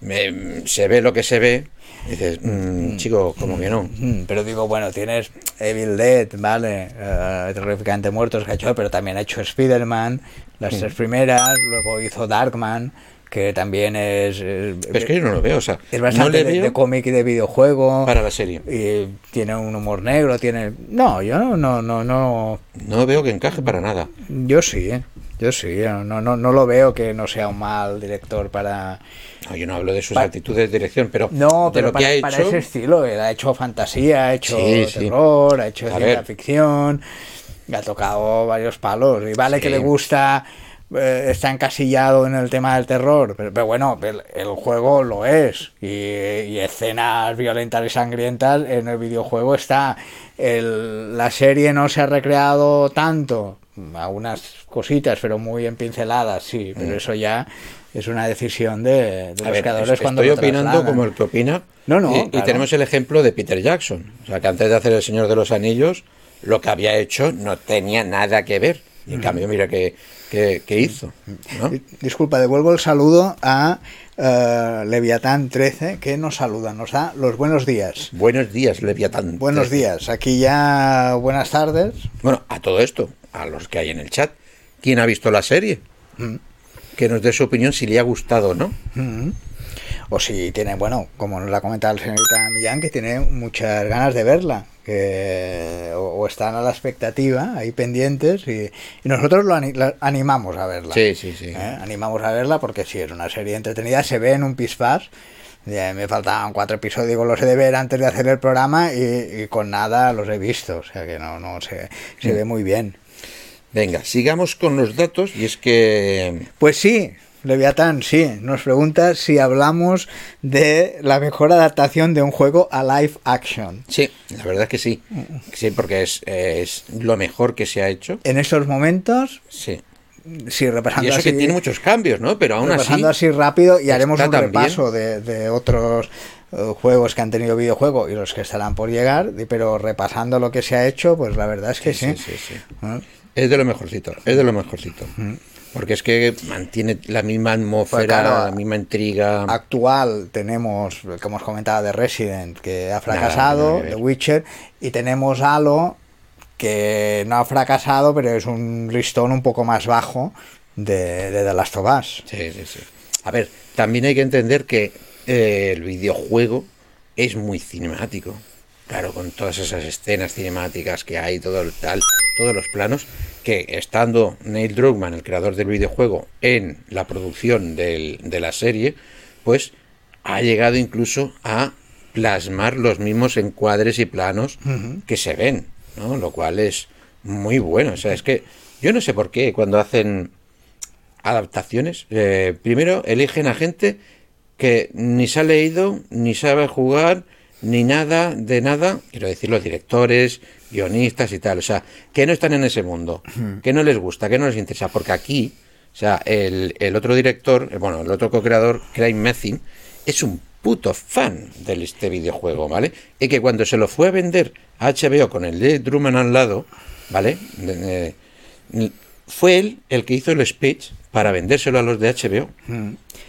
Speaker 2: me- se ve lo que se ve, dices, mm, chico, como que no.
Speaker 3: Mm, Pero digo, bueno, tienes Evil Dead, ¿vale? Eh, Terrificante Muertos hecho, pero también ha hecho Spider-Man, las tres primeras, luego hizo Darkman, que también es... es-
Speaker 2: Pero es que yo no lo veo, o sea,
Speaker 3: es bastante de cómic y de videojuego.
Speaker 2: para la serie.
Speaker 3: Y tiene un humor negro, tiene... No, yo no, no, no, no...
Speaker 2: No veo que encaje para nada.
Speaker 3: Yo sí, ¿eh? Yo sí, no, no, no lo veo que no sea un mal director para...
Speaker 2: No, yo no hablo de sus actitudes de dirección, pero
Speaker 3: No,
Speaker 2: de
Speaker 3: pero
Speaker 2: lo
Speaker 3: para,
Speaker 2: que ha
Speaker 3: para
Speaker 2: hecho.
Speaker 3: ese estilo, él ha hecho fantasía, ha hecho
Speaker 2: Sí, sí.
Speaker 3: terror, ha hecho ciencia ficción, ha tocado varios palos. Y vale que le gusta, eh, está encasillado en el tema del terror, pero, pero bueno, el, el juego lo es. Y, y escenas violentas y sangrientas en el videojuego está. El- la serie no se ha recreado tanto, algunas cositas, pero muy en pinceladas, sí, pero eso ya es una decisión de,
Speaker 2: Mm.
Speaker 3: Los
Speaker 2: ver,
Speaker 3: creadores
Speaker 2: es-
Speaker 3: cuando
Speaker 2: estoy opinando
Speaker 3: trasladan.
Speaker 2: como el que opina.
Speaker 3: No, no,
Speaker 2: Y, tenemos el ejemplo de Peter Jackson. O sea, que antes de hacer El Señor de los Anillos, lo que había hecho no tenía nada que ver. Y en cambio, mira qué, qué- qué hizo.
Speaker 3: Disculpa, devuelvo el saludo a eh, Leviatán 13 que nos saluda, nos da los buenos días.
Speaker 2: Buenos días, Leviatán.
Speaker 3: Buenos días, aquí ya buenas tardes.
Speaker 2: Bueno, a todo esto, a los que hay en el chat, ¿quién ha visto la serie?
Speaker 3: Mm.
Speaker 2: Que nos dé su opinión si le ha gustado o no.
Speaker 3: O si tiene, bueno, como nos la ha comentado el señorita Millán, que tiene muchas ganas de verla, que o, o están a la expectativa, ahí pendientes, y, y nosotros lo ani- la animamos a verla.
Speaker 2: Sí, sí, sí.
Speaker 3: ¿eh? Animamos a verla porque sí, es una serie entretenida, se ve en un pispás. Me faltaban cuatro episodios, los he de ver antes de hacer el programa y, y con nada los he visto, o sea que no, no se, se ve muy bien.
Speaker 2: Venga, sigamos con los datos y es que
Speaker 3: Pues sí, Leviatán, sí, nos pregunta si hablamos de la mejor adaptación de un juego a live action.
Speaker 2: sí, la verdad es que sí. Sí, porque es, es lo mejor que se ha hecho.
Speaker 3: En estos momentos,
Speaker 2: Sí.
Speaker 3: sí, repasando
Speaker 2: Y eso
Speaker 3: así,
Speaker 2: que tiene muchos cambios, ¿no? Pero aún así.
Speaker 3: repasando así rápido y haremos un repaso de, de otros eh, juegos que han tenido videojuego y los que estarán por llegar, pero repasando lo que se ha hecho, pues la verdad es que sí.
Speaker 2: Sí, sí, sí.
Speaker 3: ¿Eh?
Speaker 2: Es de lo mejorcito, es de lo mejorcito. Porque es que mantiene la misma atmósfera,
Speaker 3: Pues claro,
Speaker 2: la misma intriga.
Speaker 3: actual tenemos, como os comentaba, de Resident, que ha fracasado, de Witcher, y tenemos Halo, que no ha fracasado, pero es un listón un poco más bajo de, de The Last of Us.
Speaker 2: Sí, sí, sí. A ver, también hay que entender que eh, el videojuego es muy cinemático. Claro, con todas esas escenas cinemáticas que hay, todo el tal, todos los planos, que estando Neil Druckmann, el creador del videojuego, en la producción del- de la serie, pues ha llegado incluso a plasmar los mismos encuadres y planos que se ven, ¿no? Lo cual es muy bueno. O sea, es que yo no sé por qué cuando hacen adaptaciones, eh, primero eligen a gente que ni se ha leído, ni sabe jugar, ni nada de nada, quiero decir los directores, guionistas y tal, o sea, que no están en ese mundo, que no les gusta, que no les interesa, porque aquí, o sea, el, el otro director, eh, bueno, el otro co-creador, Craig Mething, es un puto fan de este videojuego, ¿vale? Y que cuando se lo fue a vender a HBO con el de Drummond al lado, ¿vale? Fue él el que hizo el speech para vendérselo a los de HBO.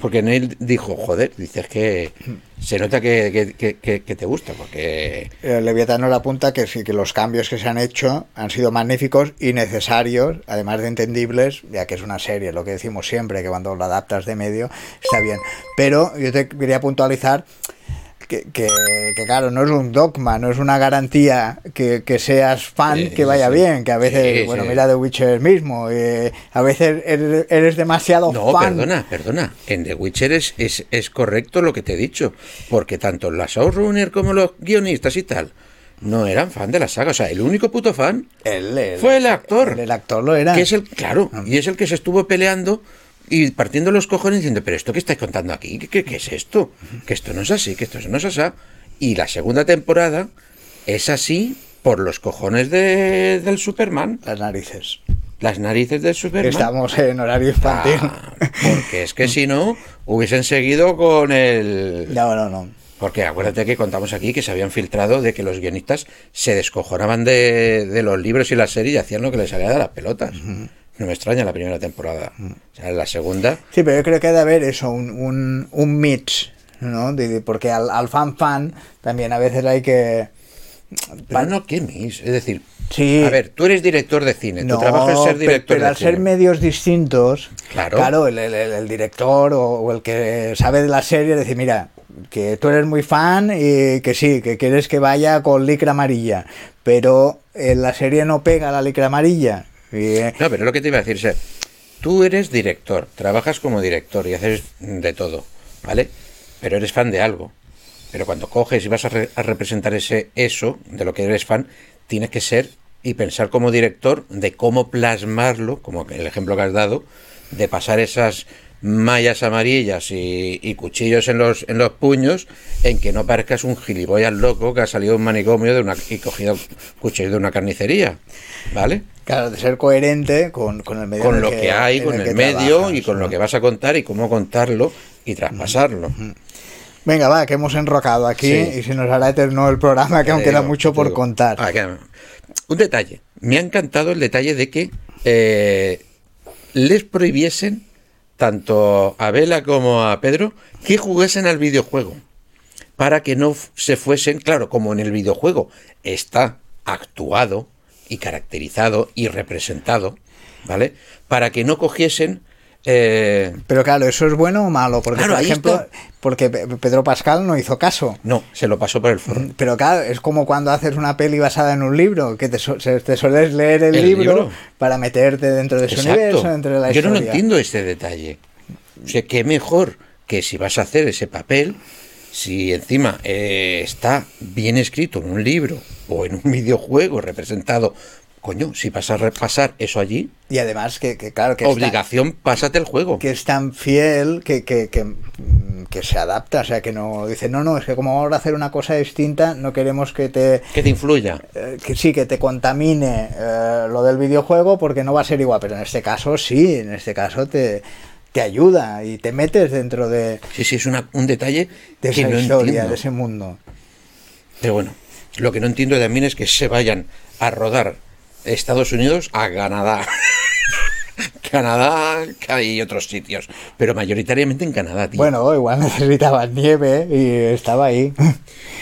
Speaker 2: Porque Neil dijo, joder, dices que se nota que, que- que- que- te gusta, porque...
Speaker 3: El Leviatán nos apunta que sí, que los cambios que se han hecho han sido magníficos y necesarios, además de entendibles, ya que es una serie, lo que decimos siempre, que cuando lo adaptas de medio está bien. Pero yo te quería puntualizar que, que, que, claro, no es un dogma, no es una garantía que, que seas fan,
Speaker 2: Sí,
Speaker 3: que vaya
Speaker 2: sí.
Speaker 3: bien, que a veces,
Speaker 2: Sí,
Speaker 3: bueno, mira The Witcher mismo, eh, a veces eres, eres demasiado
Speaker 2: No,
Speaker 3: fan.
Speaker 2: perdona, perdona. En The Witcher es, es, es correcto lo que te he dicho, porque tanto la showrunner como los guionistas y tal no eran fan de la saga. O sea, el único puto fan
Speaker 3: El- el-
Speaker 2: fue el actor.
Speaker 3: El, el actor lo era.
Speaker 2: que es el, claro, y es el que se estuvo peleando y partiendo los cojones diciendo, pero esto que estáis contando aquí, ¿qué, qué- es esto? Que esto no es así, que esto no es así. Y la segunda temporada es así por los cojones de- del Superman,
Speaker 3: Las narices.
Speaker 2: las narices del Superman.
Speaker 3: Estamos en horario infantil.
Speaker 2: Ah, porque es que si no, hubiesen seguido con el...
Speaker 3: No, no, no.
Speaker 2: Porque acuérdate que contamos aquí que se habían filtrado de que los guionistas se descojonaban de, de los libros y la serie y hacían lo que les salía de las pelotas. No me extraña la primera temporada. O sea, en la segunda...
Speaker 3: Sí, pero yo creo que ha de haber eso, un, un, un mix, ¿no? De- de- porque al, al fan fan también a veces hay que...
Speaker 2: Pero no, ¿qué mis? Es decir,
Speaker 3: Sí.
Speaker 2: a ver, tú eres director de cine,
Speaker 3: No,
Speaker 2: tu trabajo es ser director
Speaker 3: pero
Speaker 2: de
Speaker 3: al ser
Speaker 2: cine.
Speaker 3: medios distintos,
Speaker 2: Claro.
Speaker 3: el, el- el- el director o, o el que sabe de la serie decir, mira, que tú eres muy fan y que sí, que quieres que vaya con licra amarilla, pero en la serie no pega la licra amarilla.
Speaker 2: No, pero lo que te iba a decir es, tú eres director, trabajas como director y haces de todo, ¿vale? Pero eres fan de algo. Pero cuando coges y vas a, re- a representar ese eso de lo que eres fan, tienes que ser y pensar como director de cómo plasmarlo, como el ejemplo que has dado, de pasar esas mallas amarillas y, y cuchillos en los, en los puños en que no parezcas un gilipollas loco que ha salido de un manicomio de una, y cogido cuchillos de una carnicería, ¿vale?
Speaker 3: claro, de ser coherente con, con el medio
Speaker 2: con lo que, hay, con el, medio
Speaker 3: trabajas,
Speaker 2: y con
Speaker 3: ¿no?
Speaker 2: lo que vas a contar y cómo contarlo y traspasarlo.
Speaker 3: Venga, va, que hemos enrocado aquí
Speaker 2: Sí.
Speaker 3: y se nos hará eterno el programa, que
Speaker 2: Ya
Speaker 3: aún
Speaker 2: te
Speaker 3: queda mucho
Speaker 2: te
Speaker 3: por
Speaker 2: digo.
Speaker 3: contar.
Speaker 2: Ah, que- un detalle. Me ha encantado el detalle de que eh, les prohibiesen tanto a Vela como a Pedro que jugasen al videojuego para que no se fuesen, claro, como en el videojuego está actuado y caracterizado y representado, ¿vale? Para que no cogiesen Eh,
Speaker 3: Pero claro, ¿eso es bueno o malo? Porque,
Speaker 2: Claro,
Speaker 3: por ejemplo,
Speaker 2: está.
Speaker 3: porque Pe- Pedro Pascal no hizo caso.
Speaker 2: no, se lo pasó por el forro.
Speaker 3: Pero claro, es como cuando haces una peli basada en un libro, que te, su- te sueles leer el,
Speaker 2: El
Speaker 3: libro,
Speaker 2: libro.
Speaker 3: para meterte dentro de
Speaker 2: Exacto.
Speaker 3: universo, dentro de la
Speaker 2: Yo no
Speaker 3: historia.
Speaker 2: lo entiendo este detalle. O sea, qué mejor que si vas a hacer ese papel, si encima eh, está bien escrito en un libro o en un videojuego representado, coño, si vas a repasar eso allí,
Speaker 3: Y además que, que, claro, que
Speaker 2: obligación, pásate el juego.
Speaker 3: que es tan fiel que, que, que, que se adapta, o sea, que no dice, no, no, es que como vamos a hacer una cosa distinta, no queremos que te...
Speaker 2: Que te influya.
Speaker 3: eh, que sí, que te contamine eh, lo del videojuego porque no va a ser igual, pero en este caso sí, en este caso te, te ayuda y te metes dentro de,
Speaker 2: Sí, sí, es una- un detalle
Speaker 3: de esa
Speaker 2: no
Speaker 3: historia,
Speaker 2: entiendo.
Speaker 3: de ese mundo.
Speaker 2: Pero bueno, lo que no entiendo también es que se vayan a rodar Estados Unidos a Canadá. Canadá y otros sitios, pero mayoritariamente en Canadá, tío.
Speaker 3: Bueno, igual necesitaban nieve y estaba ahí.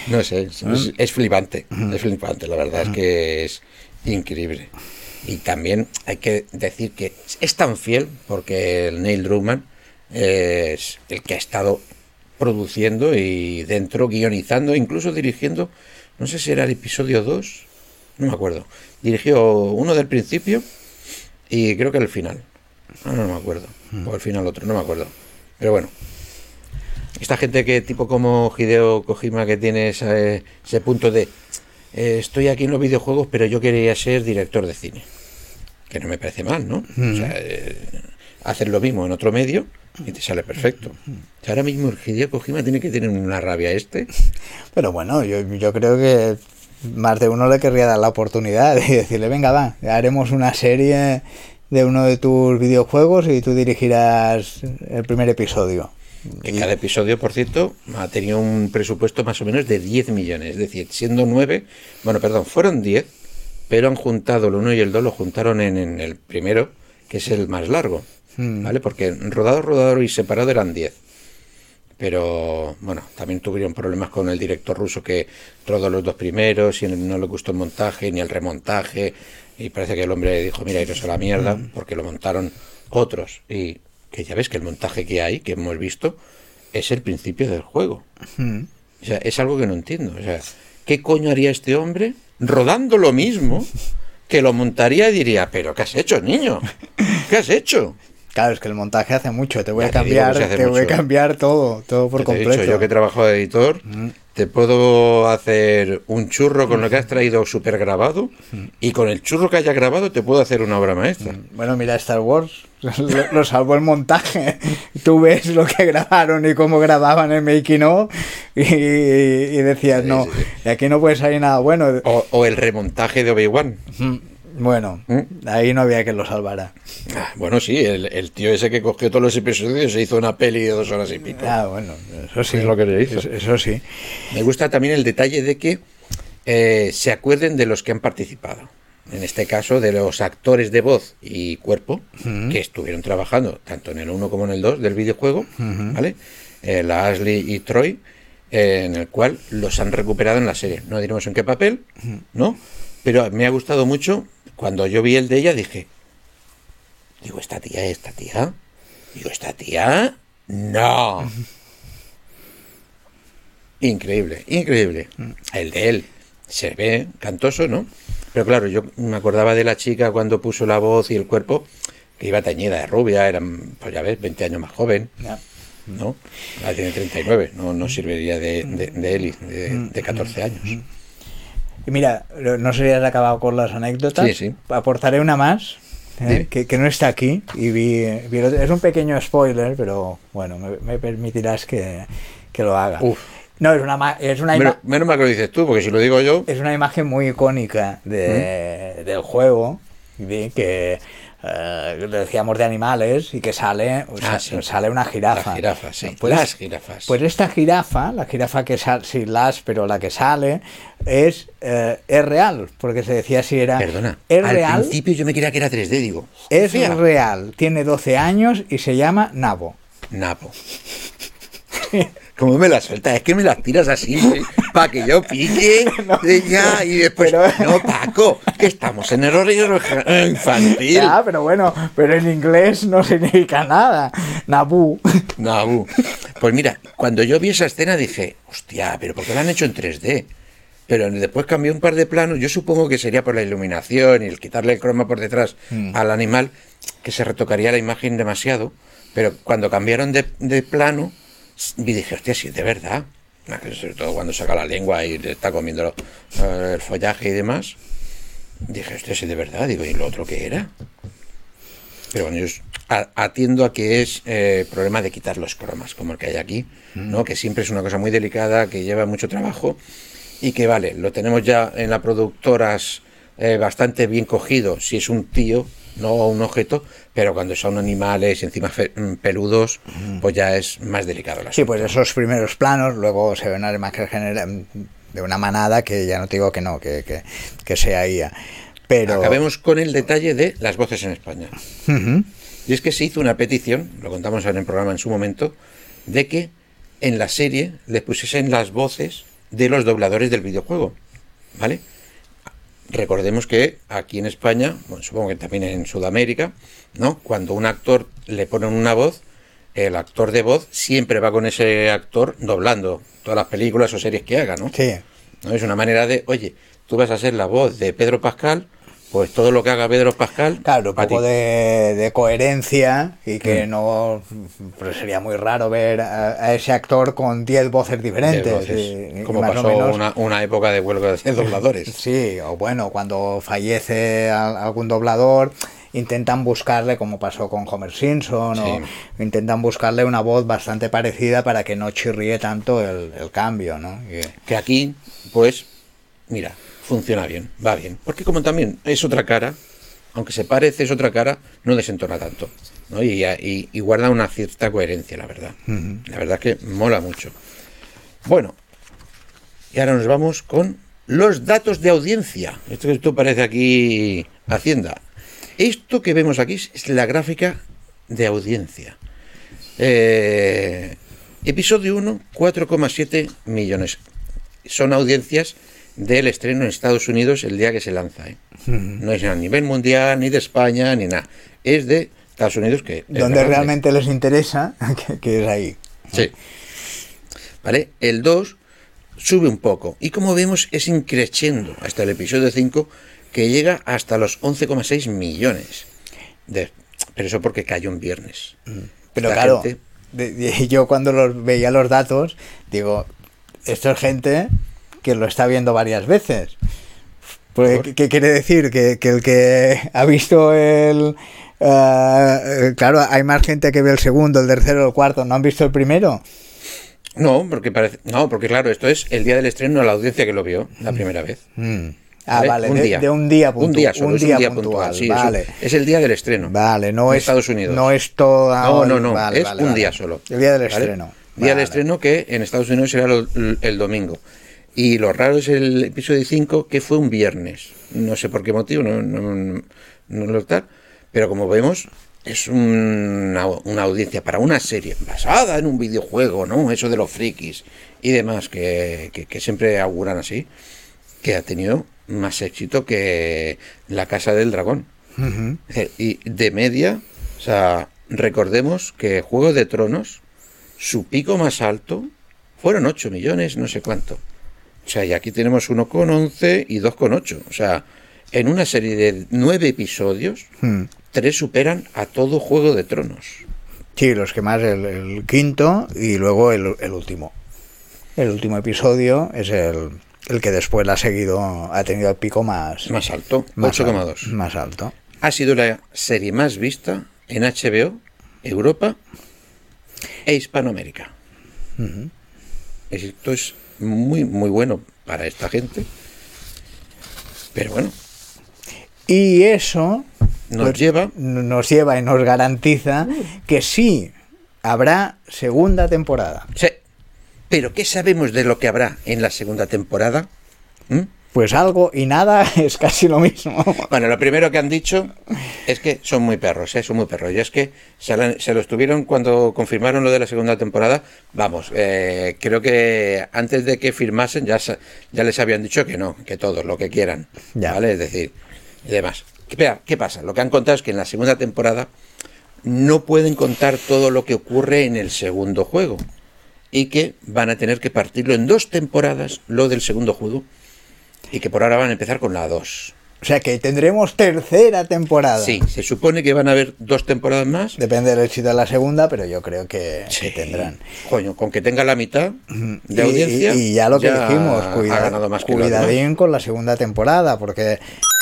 Speaker 2: No sé, es, es- es flipante, es flipante, la verdad es que es increíble. Y también hay que decir que es tan fiel porque el Neil Druckmann es el que ha estado produciendo y dentro guionizando, incluso dirigiendo, no sé si era el episodio 2, no me acuerdo. Dirigió uno del principio y creo que el final. Ah, no, no me acuerdo. O el final otro, no me acuerdo. Pero bueno, esta gente que tipo como Hideo Kojima que tiene ese, ese punto de eh, estoy aquí en los videojuegos pero yo quería ser director de cine que no me parece mal ¿no? o sea, eh, hacer lo mismo en otro medio y te sale perfecto O sea, ahora mismo Hideo Kojima tiene que tener una rabia este
Speaker 3: Pero bueno, yo, yo creo que más de uno le querría dar la oportunidad y decirle, venga, va, haremos una serie de uno de tus videojuegos y tú dirigirás el primer episodio.
Speaker 2: que
Speaker 3: Y-
Speaker 2: cada episodio por cierto ha tenido un presupuesto más o menos de 10 millones es decir siendo 9 bueno perdón fueron 10 pero han juntado el 1 y el 2 lo juntaron en, en el primero que es el más largo
Speaker 3: Mm.
Speaker 2: ¿vale? Porque rodado, rodado y separado eran 10. Pero bueno, también tuvieron problemas con el director ruso que rodó los dos primeros y no le gustó el montaje ni el remontaje. Y parece que el hombre dijo, mira, iros a la mierda, porque lo montaron otros. Y que ya ves que el montaje que hay, que hemos visto, es el principio del juego.
Speaker 3: Mm.
Speaker 2: O sea, es algo que no entiendo. O sea, ¿qué coño haría este hombre rodando lo mismo? Que lo montaría y diría, pero ¿qué has hecho, niño? ¿Qué has hecho?
Speaker 3: Claro, es que el montaje hace mucho, te voy
Speaker 2: Ya
Speaker 3: a cambiar, te voy a cambiar todo, todo por completo.
Speaker 2: dicho, yo que trabajo de editor, te puedo hacer un churro con lo que has traído súper grabado y con el churro que haya grabado te puedo hacer una obra maestra.
Speaker 3: Bueno, mira Star Wars, lo, lo salvó el montaje. Tú ves lo que grabaron y cómo grababan el making of y, y decías,
Speaker 2: Sí,
Speaker 3: no,
Speaker 2: sí, sí.
Speaker 3: de aquí no puede salir nada bueno.
Speaker 2: O, o el remontaje de Obi-Wan.
Speaker 3: Bueno,
Speaker 2: ¿Mm?
Speaker 3: ahí no había que lo salvara.
Speaker 2: Ah, Bueno, sí, el, el tío ese que cogió todos los episodios se hizo una peli de dos horas y pico.
Speaker 3: Ah, bueno, eso sí.
Speaker 2: Es lo que le hizo.
Speaker 3: Eso, eso sí.
Speaker 2: Me gusta también el detalle de que eh, se acuerden de los que han participado. En este caso, de los actores de voz y cuerpo que estuvieron trabajando tanto en el 1 como en el 2 del videojuego, ¿vale? Eh, la Ashley y Troy, eh, en el cual los han recuperado en la serie. No diremos en qué papel, ¿no? Pero me ha gustado mucho. Cuando yo vi el de ella, dije, digo, esta tía, esta tía, digo, esta tía, no. Increíble, increíble. El de él se ve cantoso, ¿no? Pero claro, yo me acordaba de la chica cuando puso la voz y el cuerpo, que iba teñida de rubia, eran, pues ya ves, 20 años más joven. ¿no? Ahora tiene 39, no, no serviría de, de, de Eli, de, de 14 años.
Speaker 3: Y mira, no sé si has acabado con las anécdotas.
Speaker 2: Sí, sí.
Speaker 3: Aportaré una más. ¿eh? Que, que no está aquí y vi, vi es un pequeño spoiler pero bueno me, me permitirás que, que lo haga
Speaker 2: Uf.
Speaker 3: no es una es una
Speaker 2: Menos, menos mal que lo dices tú, porque si lo digo yo,
Speaker 3: es una imagen muy icónica de, del juego de que eh, decíamos de animales y que sale o sea,
Speaker 2: Ah, sí.
Speaker 3: sale una jirafa
Speaker 2: La jirafa, sí.
Speaker 3: pues,
Speaker 2: Las jirafas.
Speaker 3: pues esta jirafa la jirafa que sale sí las pero la que sale es eh, es real porque se decía si era
Speaker 2: perdona,
Speaker 3: es
Speaker 2: al
Speaker 3: real
Speaker 2: principio yo me creía que era 3D, digo.
Speaker 3: es real tiene 12 años y se llama Nabo
Speaker 2: Napo. ¿Cómo me las sueltas? Es que me las tiras así, para que yo pique eh, ya, y después,
Speaker 3: pero-
Speaker 2: no, Paco, que estamos en error infantil.
Speaker 3: Ya, pero bueno, pero en inglés no significa nada. Naboo.
Speaker 2: No, pues mira, cuando yo vi esa escena dije, hostia, pero ¿por qué la han hecho en 3D? Pero después cambió un par de planos, yo supongo que sería por la iluminación y el quitarle el croma por detrás al animal, que se retocaría la imagen demasiado, pero cuando cambiaron de, de plano, y dije, hostia, sí, de verdad. Sobre todo cuando saca la lengua y le está comiendo eh, el follaje y demás. Dije, hostia, sí, de verdad. Digo, ¿y lo otro qué era? Pero bueno, yo atiendo a que es eh, problema de quitar los cromas, como el que hay aquí, ¿no? Que siempre es una cosa muy delicada, que lleva mucho trabajo y que vale, lo tenemos ya en las productoras eh, bastante bien cogido, si es un tío, no un objeto, pero cuando son animales y encima mm, peludos, pues ya es más delicado la
Speaker 3: Sí, pues esos primeros planos, luego se ven una imagen genera- de una manada que ya no te digo que no, que, que, que sea IA. Pero.
Speaker 2: Acabemos con el detalle de las voces en España. Y es que se hizo una petición, lo contamos en el programa en su momento, de que en la serie le pusiesen las voces de los dobladores del videojuego. ¿Vale? Recordemos que aquí en España, bueno, supongo que también en Sudamérica, ¿no? Cuando un actor le ponen una voz, el actor de voz siempre va con ese actor doblando todas las películas o series que haga, ¿no?
Speaker 3: Sí.
Speaker 2: ¿no? Es una manera de, oye, tú vas a ser la voz de Pedro Pascal, pues todo lo que haga Pedro Pascal.
Speaker 3: Claro, un poco de, de coherencia y que
Speaker 2: Mm.
Speaker 3: no. Pues sería muy raro ver a, a ese actor con 10 voces diferentes.
Speaker 2: voces,
Speaker 3: y-
Speaker 2: como pasó
Speaker 3: menos-
Speaker 2: una, una época de huelga de dobladores.
Speaker 3: Sí, o bueno, cuando fallece al- algún doblador, intentan buscarle, como pasó con Homer Simpson, o intentan buscarle una voz bastante parecida para que no chirríe tanto el, el cambio, ¿no?
Speaker 2: Que aquí, pues, mira, funciona bien, va bien. Porque como también es otra cara, aunque se parece, es otra cara, no desentona tanto. ¿no? Y, y- y guarda una cierta coherencia, la verdad. La verdad que mola mucho. Bueno, y ahora nos vamos con los datos de audiencia. Esto, esto parece aquí Hacienda. Esto que vemos aquí es la gráfica de audiencia. Eh, episodio 1, 4,7 millones. Son audiencias del estreno en Estados Unidos el día que se lanza. ¿eh? No es a nivel mundial, ni de España, ni nada. Es de Estados Unidos que...
Speaker 3: Donde realmente les interesa, que, que es ahí.
Speaker 2: Sí. ¿Vale? El 2 sube un poco. Y como vemos, es increciendo hasta el episodio 5, que llega hasta los 11,6 millones. De, pero eso porque cayó un viernes.
Speaker 3: Pero
Speaker 2: La
Speaker 3: claro,
Speaker 2: gente-
Speaker 3: de- de- yo cuando los veía los datos, digo, esto es gente que lo está viendo varias veces. Pues. ¿qué, quiere decir? Que, que el que ha visto el... eh, claro, hay más gente que ve el segundo, el tercero, el cuarto, ¿no han visto el primero?
Speaker 2: No, porque parece, no, porque claro, esto es el día del estreno a la audiencia que lo vio la primera vez.
Speaker 3: Mm. Ah, vale,
Speaker 2: Un
Speaker 3: de,
Speaker 2: día.
Speaker 3: de un día
Speaker 2: Un
Speaker 3: puntu-
Speaker 2: día solo,
Speaker 3: un
Speaker 2: es
Speaker 3: día
Speaker 2: un día
Speaker 3: puntual,
Speaker 2: puntual. sí, es un-
Speaker 3: vale.
Speaker 2: es, el día del estreno.
Speaker 3: Vale, no es
Speaker 2: Estados Unidos.
Speaker 3: No es toda
Speaker 2: No, no, no,
Speaker 3: vale,
Speaker 2: es un día solo.
Speaker 3: El día del estreno.
Speaker 2: Día del estreno que en Estados Unidos será lo- el, domingo. Y lo raro es el episodio 5 que fue un viernes. No sé por qué motivo, no, no, no lo tal. Pero como vemos, es una, una audiencia para una serie basada en un videojuego, ¿no? Eso de los frikis y demás, que, que- que siempre auguran así, que ha tenido más éxito que La Casa del Dragón. Eh, Y de media, o sea, recordemos que Juego de Tronos, su pico más alto fueron 8 millones, no sé cuánto. O sea, y aquí tenemos 1,11 y 2,8. O sea, en una serie de 9 episodios,
Speaker 3: Mm.
Speaker 2: tres superan a todo Juego de Tronos.
Speaker 3: Sí, los que más, el, el quinto y luego el, el último. El último episodio es el, el que después la ha seguido, ha tenido el pico más,
Speaker 2: Más alto,
Speaker 3: más
Speaker 2: 8,2.
Speaker 3: al- Más alto.
Speaker 2: Ha sido la serie más vista en HBO, Europa e Hispanoamérica. Esto es muy, muy bueno para esta gente. Pero bueno,
Speaker 3: Y eso
Speaker 2: nos
Speaker 3: pues,
Speaker 2: lleva
Speaker 3: nos lleva y nos garantiza que sí habrá segunda temporada.
Speaker 2: Sí. Pero ¿qué sabemos de lo que habrá en la segunda temporada? ¿Mm?
Speaker 3: Pues algo y nada es casi lo mismo.
Speaker 2: Bueno, lo primero que han dicho es que son muy perros, ¿eh? son muy perros. Y es que se, se lo estuvieron cuando confirmaron lo de la segunda temporada. Vamos, eh, creo que antes de que firmasen ya, ya les habían dicho que no, que todos, lo que quieran.
Speaker 3: Ya.
Speaker 2: ¿Vale? Es decir, y demás. ¿qué pasa? Lo que han contado es que en la segunda temporada no pueden contar todo lo que ocurre en el segundo juego. Y que van a tener que partirlo en dos temporadas, lo del segundo juego. Y que por ahora van a empezar con la 2.
Speaker 3: O sea que tendremos tercera temporada.
Speaker 2: Sí, se supone que van a haber dos temporadas más.
Speaker 3: Depende del éxito de la segunda, pero yo creo que, que
Speaker 2: Sí.
Speaker 3: tendrán.
Speaker 2: Coño, con que tenga la mitad de
Speaker 3: Y-
Speaker 2: audiencia.
Speaker 3: Y, y ya lo que dijimos,
Speaker 2: ha
Speaker 3: cuida-
Speaker 2: ganado más
Speaker 3: cuidadín con la segunda temporada, porque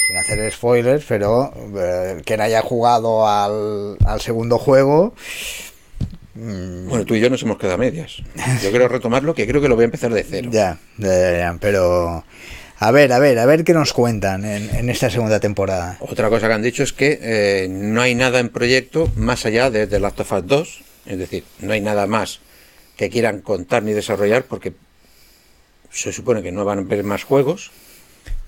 Speaker 3: sin hacer spoilers, pero eh, quien haya jugado al, al segundo juego, mm,
Speaker 2: Bueno, tú y yo nos hemos quedado a medias. Yo quiero retomarlo, que creo que lo voy a empezar de cero.
Speaker 3: ya, ya, ya, pero a ver, a ver, a ver qué nos cuentan en, en esta segunda temporada.
Speaker 2: Otra cosa que han dicho es que eh, no hay nada en proyecto más allá de The Last of Us 2. Es decir, no hay nada más que quieran contar ni desarrollar porque se supone que no van a haber más juegos.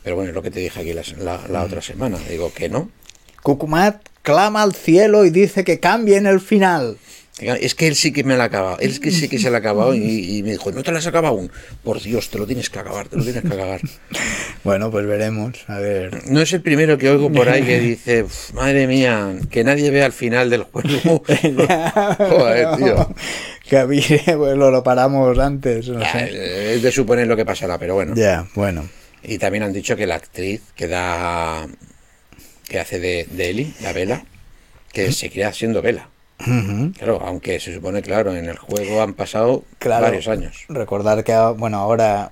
Speaker 2: Pero bueno, es lo que te dije aquí la, la-
Speaker 3: Mm.
Speaker 2: la otra semana. Digo que no.
Speaker 3: Cucumat clama al cielo y dice que cambien el final.
Speaker 2: Es que él sí que me la ha acabado. Él es que sí que se la ha acabado y, y me dijo, no te la has acabado aún. Por Dios, te lo tienes que acabar, te lo tienes que acabar.
Speaker 3: Bueno, pues veremos, a ver.
Speaker 2: No es el primero que oigo por ahí que dice, "Uf, madre mía, que nadie vea el final del juego. Joder, tío.
Speaker 3: Que avise, pues lo, lo paramos antes, no
Speaker 2: Ah,
Speaker 3: sé.
Speaker 2: Es de suponer lo que pasará, pero bueno.
Speaker 3: Ya, bueno.
Speaker 2: Y también han dicho que la actriz que da que hace de, de Ellie, la Vela, que seguirá siendo Vela.
Speaker 3: Ujú.
Speaker 2: Claro, aunque se supone, claro, en el juego han pasado
Speaker 3: Claro.
Speaker 2: varios años.
Speaker 3: Recordar que, bueno, ahora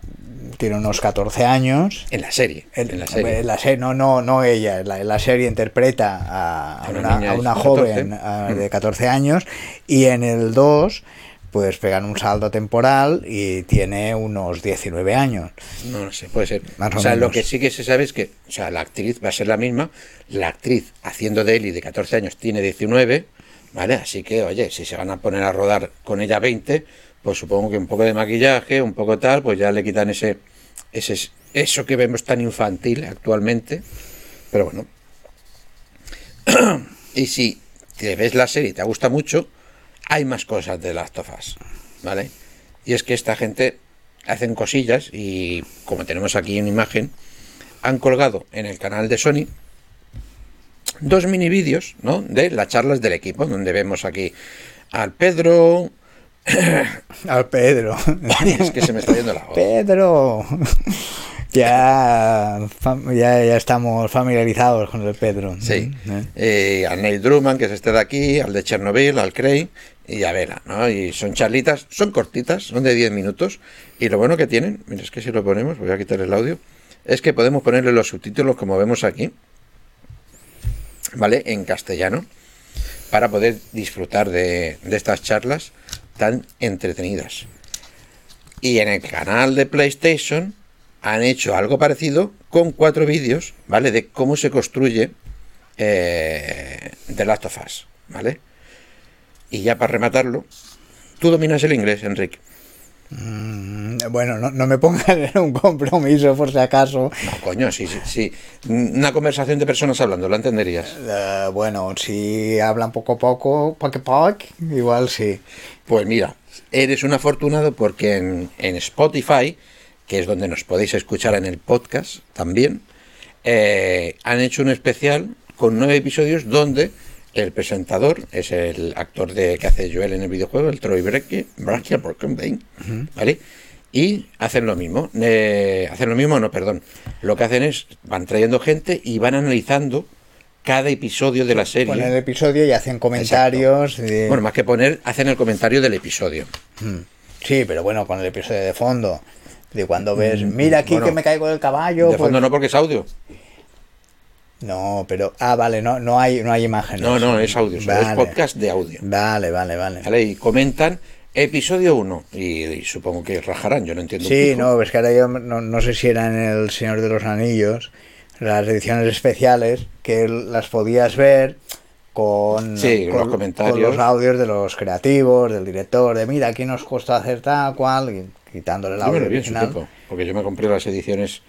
Speaker 3: tiene unos 14 años.
Speaker 2: En la serie.
Speaker 3: En,
Speaker 2: en la serie.
Speaker 3: la se- no, no, no ella, en la, la serie interpreta a, a
Speaker 2: A una
Speaker 3: una, a una
Speaker 2: 14.
Speaker 3: joven ah, de 14 años y en el 2 pues pegan un salto temporal y tiene unos 19 años.
Speaker 2: No lo sé, puede ser.
Speaker 3: Más o
Speaker 2: o sea, lo
Speaker 3: menos.
Speaker 2: que sí que se sabe es que, o sea, la actriz va a ser la misma. La actriz haciendo de Ellie de 14 años tiene 19, ¿vale? Así que, oye, si se van a poner a rodar con ella 20, pues supongo que un poco de maquillaje, un poco tal, pues ya le quitan ese, ese eso que vemos tan infantil actualmente. Pero bueno. y si te ves la serie y te gusta mucho, hay más cosas de Last of Us, ¿vale? Y es que esta gente hacen cosillas y como tenemos aquí en imagen, han colgado en el canal de Sony dos mini vídeos, ¿no? De las charlas del equipo, donde vemos aquí al Pedro...
Speaker 3: Al Pedro.
Speaker 2: es que se me está yendo la voz.
Speaker 3: Pedro. Ya, ya, ya estamos familiarizados con el Pedro.
Speaker 2: Sí,
Speaker 3: ¿Eh?
Speaker 2: eh, al Neil Drummond, que es este de aquí, al de Chernobyl, al Craig y a Vela, ¿no? Y son charlitas, son cortitas, son de 10 minutos. Y lo bueno que tienen, mira, es que si lo ponemos, voy a quitar el audio, es que podemos ponerle los subtítulos como vemos aquí, ¿vale? En castellano, para poder disfrutar de, estas charlas tan entretenidas. Y en el canal de PlayStation han hecho algo parecido con cuatro vídeos, ¿vale? De cómo se construye eh, The Last of Us, ¿vale? Y ya para rematarlo, tú dominas el inglés, Enrique.
Speaker 3: Mm, Bueno, no, no me pongan en un compromiso por si acaso.
Speaker 2: No, coño, sí, sí, sí. Una conversación de personas hablando, ¿la entenderías?
Speaker 3: Eh, bueno, si hablan poco a poco, poco a poco, igual sí.
Speaker 2: Pues mira, eres un afortunado porque en, en Spotify, que es donde nos podéis escuchar en el podcast también, eh, han hecho un especial con nueve episodios donde el presentador es el actor de que hace Joel en el videojuego, el Troy Brackett, Brackett, Brockenbane, ¿vale? Y hacen lo mismo, eh, hacen lo mismo, no, perdón. Lo que hacen es, van trayendo gente y van analizando cada episodio de la serie.
Speaker 3: Ponen el episodio y hacen comentarios. de-
Speaker 2: Bueno, más que poner, hacen el comentario del episodio.
Speaker 3: Sí, pero bueno, con el episodio de fondo. De cuando ves, mira aquí
Speaker 2: Mm, bueno,
Speaker 3: que me caigo del caballo.
Speaker 2: De
Speaker 3: pues-
Speaker 2: fondo no porque es audio.
Speaker 3: No, pero. Ah, vale, no, no, hay, no hay imágenes.
Speaker 2: No, no, es audio, solo es
Speaker 3: Vale.
Speaker 2: podcast de audio.
Speaker 3: Vale, vale, vale.
Speaker 2: ¿Vale? Y comentan episodio 1. Y, y supongo que rajarán, yo no entiendo.
Speaker 3: Sí, no, es que ahora yo no, no sé si era en El Señor de los Anillos, las ediciones especiales, que las podías ver con,
Speaker 2: Sí,
Speaker 3: con-
Speaker 2: los comentarios.
Speaker 3: con los audios de los creativos, del director, de mira, aquí nos costó hacer tal cual, y quitándole el audio original.
Speaker 2: tiempo, porque yo me compré las ediciones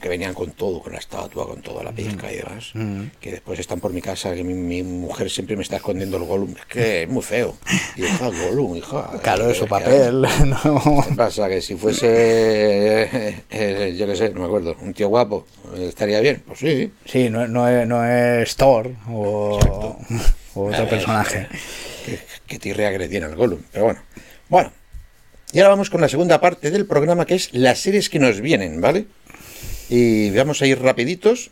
Speaker 2: que venían con todo, con la estatua, con toda la pesca y demás, que después están por mi casa, que mi, mi mujer siempre me está escondiendo el Gollum, es que es muy feo. Y hija, Gollum, hija.
Speaker 3: Claro,
Speaker 2: eh,
Speaker 3: su
Speaker 2: ¿qué
Speaker 3: papel, ¿no?
Speaker 2: ¿Qué pasa? Que si fuese, eh, eh, yo qué sé, no me acuerdo, un tío guapo, eh, estaría bien. Pues sí.
Speaker 3: Sí, no, no es, no es Thor o, o otro
Speaker 2: Eh,
Speaker 3: personaje.
Speaker 2: Que, que tirrea que le tiene al Gollum. Pero bueno. Bueno. Y ahora vamos con la segunda parte del programa, que es las series que nos vienen, ¿vale? Y vamos a ir rapiditos.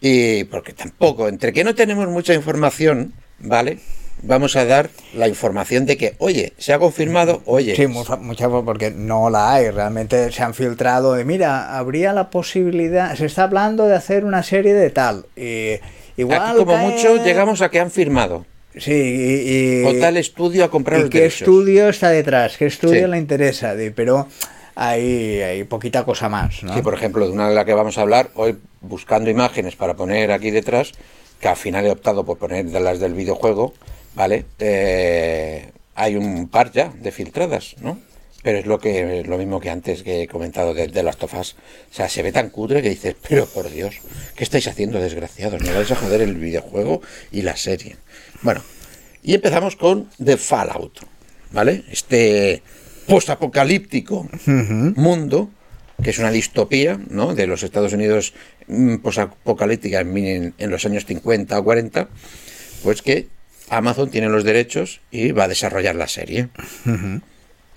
Speaker 2: Y porque tampoco, entre que no tenemos mucha información, ¿vale? Vamos a dar la información de que, oye, se ha confirmado, oye,
Speaker 3: Sí, mucha, mucha porque no la hay. Realmente se han filtrado de, mira, habría la posibilidad, se está hablando de hacer una serie de tal. Y igual
Speaker 2: aquí como
Speaker 3: cae-
Speaker 2: mucho llegamos a que han firmado.
Speaker 3: Sí, y, y-
Speaker 2: O tal estudio a comprar
Speaker 3: ¿y
Speaker 2: los
Speaker 3: qué estudio está detrás? ¿Qué estudio
Speaker 2: Sí.
Speaker 3: le interesa? Pero hay, poquita cosa más.
Speaker 2: Sí, por ejemplo, de una de la que vamos a hablar, hoy buscando imágenes para poner aquí detrás, que al final he optado por poner de las del videojuego, ¿vale? Eh, hay un par ya de filtradas, ¿no? Pero es lo que lo mismo que antes que he comentado de, de las tofas. O sea, se ve tan cutre que dices, pero por Dios, ¿qué estáis haciendo, desgraciados? No vais a joder el videojuego y la serie. Bueno, y empezamos con The Fallout, ¿vale? Este postapocalíptico mundo, que es una distopía, ¿no? De los Estados Unidos mm, posapocalíptica en, en- los años 50 o 40, pues que Amazon tiene los derechos y va a desarrollar la serie.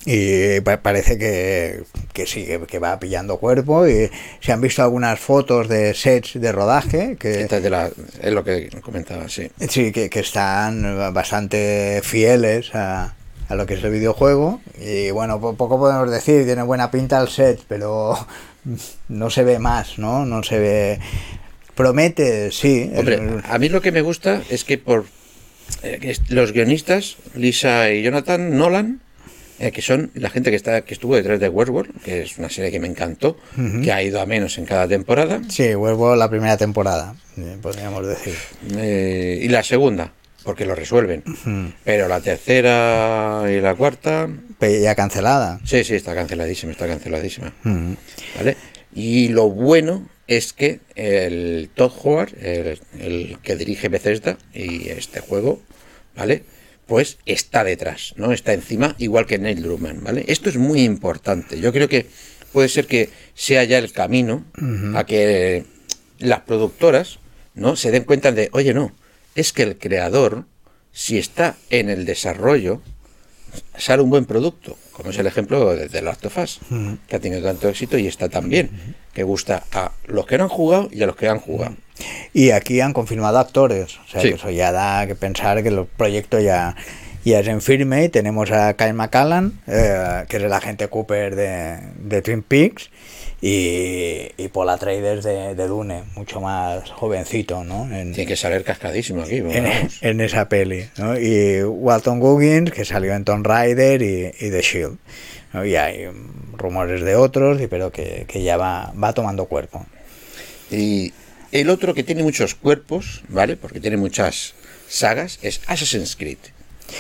Speaker 3: Y pa- parece que, que sí, que, que va pillando cuerpo. Y se han visto algunas fotos de sets de rodaje que,
Speaker 2: Esta es, de la- es lo que comentaba, sí.
Speaker 3: sí, que, que están bastante fieles a, a lo que es el videojuego. Y bueno, po- poco podemos decir, tiene buena pinta el set, pero no se ve más, ¿no? No se ve. Promete, sí.
Speaker 2: Hombre, a mí lo que me gusta es que por eh, los guionistas, Lisa y Jonathan Nolan, eh, que son la gente que está que estuvo detrás de Westworld, que es una serie que me encantó, que ha ido a menos en cada temporada,
Speaker 3: Sí, vuelvo a la primera temporada, eh, podríamos decir.
Speaker 2: eh, y la segunda, porque lo resuelven. Pero la tercera y la cuarta,
Speaker 3: Ya cancelada.
Speaker 2: sí, sí, está canceladísima, está canceladísima. ¿Vale? Y lo bueno es que el Todd Howard, el, el que dirige Bethesda y este juego, ¿vale? Pues está detrás, ¿no? Está encima, igual que Neil Druckmann, ¿vale? Esto es muy importante. Yo creo que puede ser que sea ya el camino a que las productoras, ¿no? Se den cuenta de, oye, no, es que el creador, si está en el desarrollo, sale un buen producto, como es el ejemplo de The Last of Us, que ha tenido tanto éxito y está tan bien, que gusta a los que no han jugado y a los que han jugado.
Speaker 3: Y aquí han confirmado actores, o sea
Speaker 2: Sí.
Speaker 3: que eso ya da que pensar que el proyecto ya, ya es en firme. Y tenemos a Kyle McCallan, eh, que es el agente Cooper de, de Twin Peaks, y, y Paul Atreides de, de Dune, mucho más jovencito, ¿no? En,
Speaker 2: Tiene que salir cascadísimo aquí.
Speaker 3: en, en esa peli, ¿no? Y Walton Goggins, que salió en Tomb Raider y, y The Shield. ¿no? Y hay rumores de otros, pero que, que ya va, va tomando cuerpo.
Speaker 2: Y el otro que tiene muchos cuerpos, ¿vale? Porque tiene muchas sagas, es Assassin's Creed,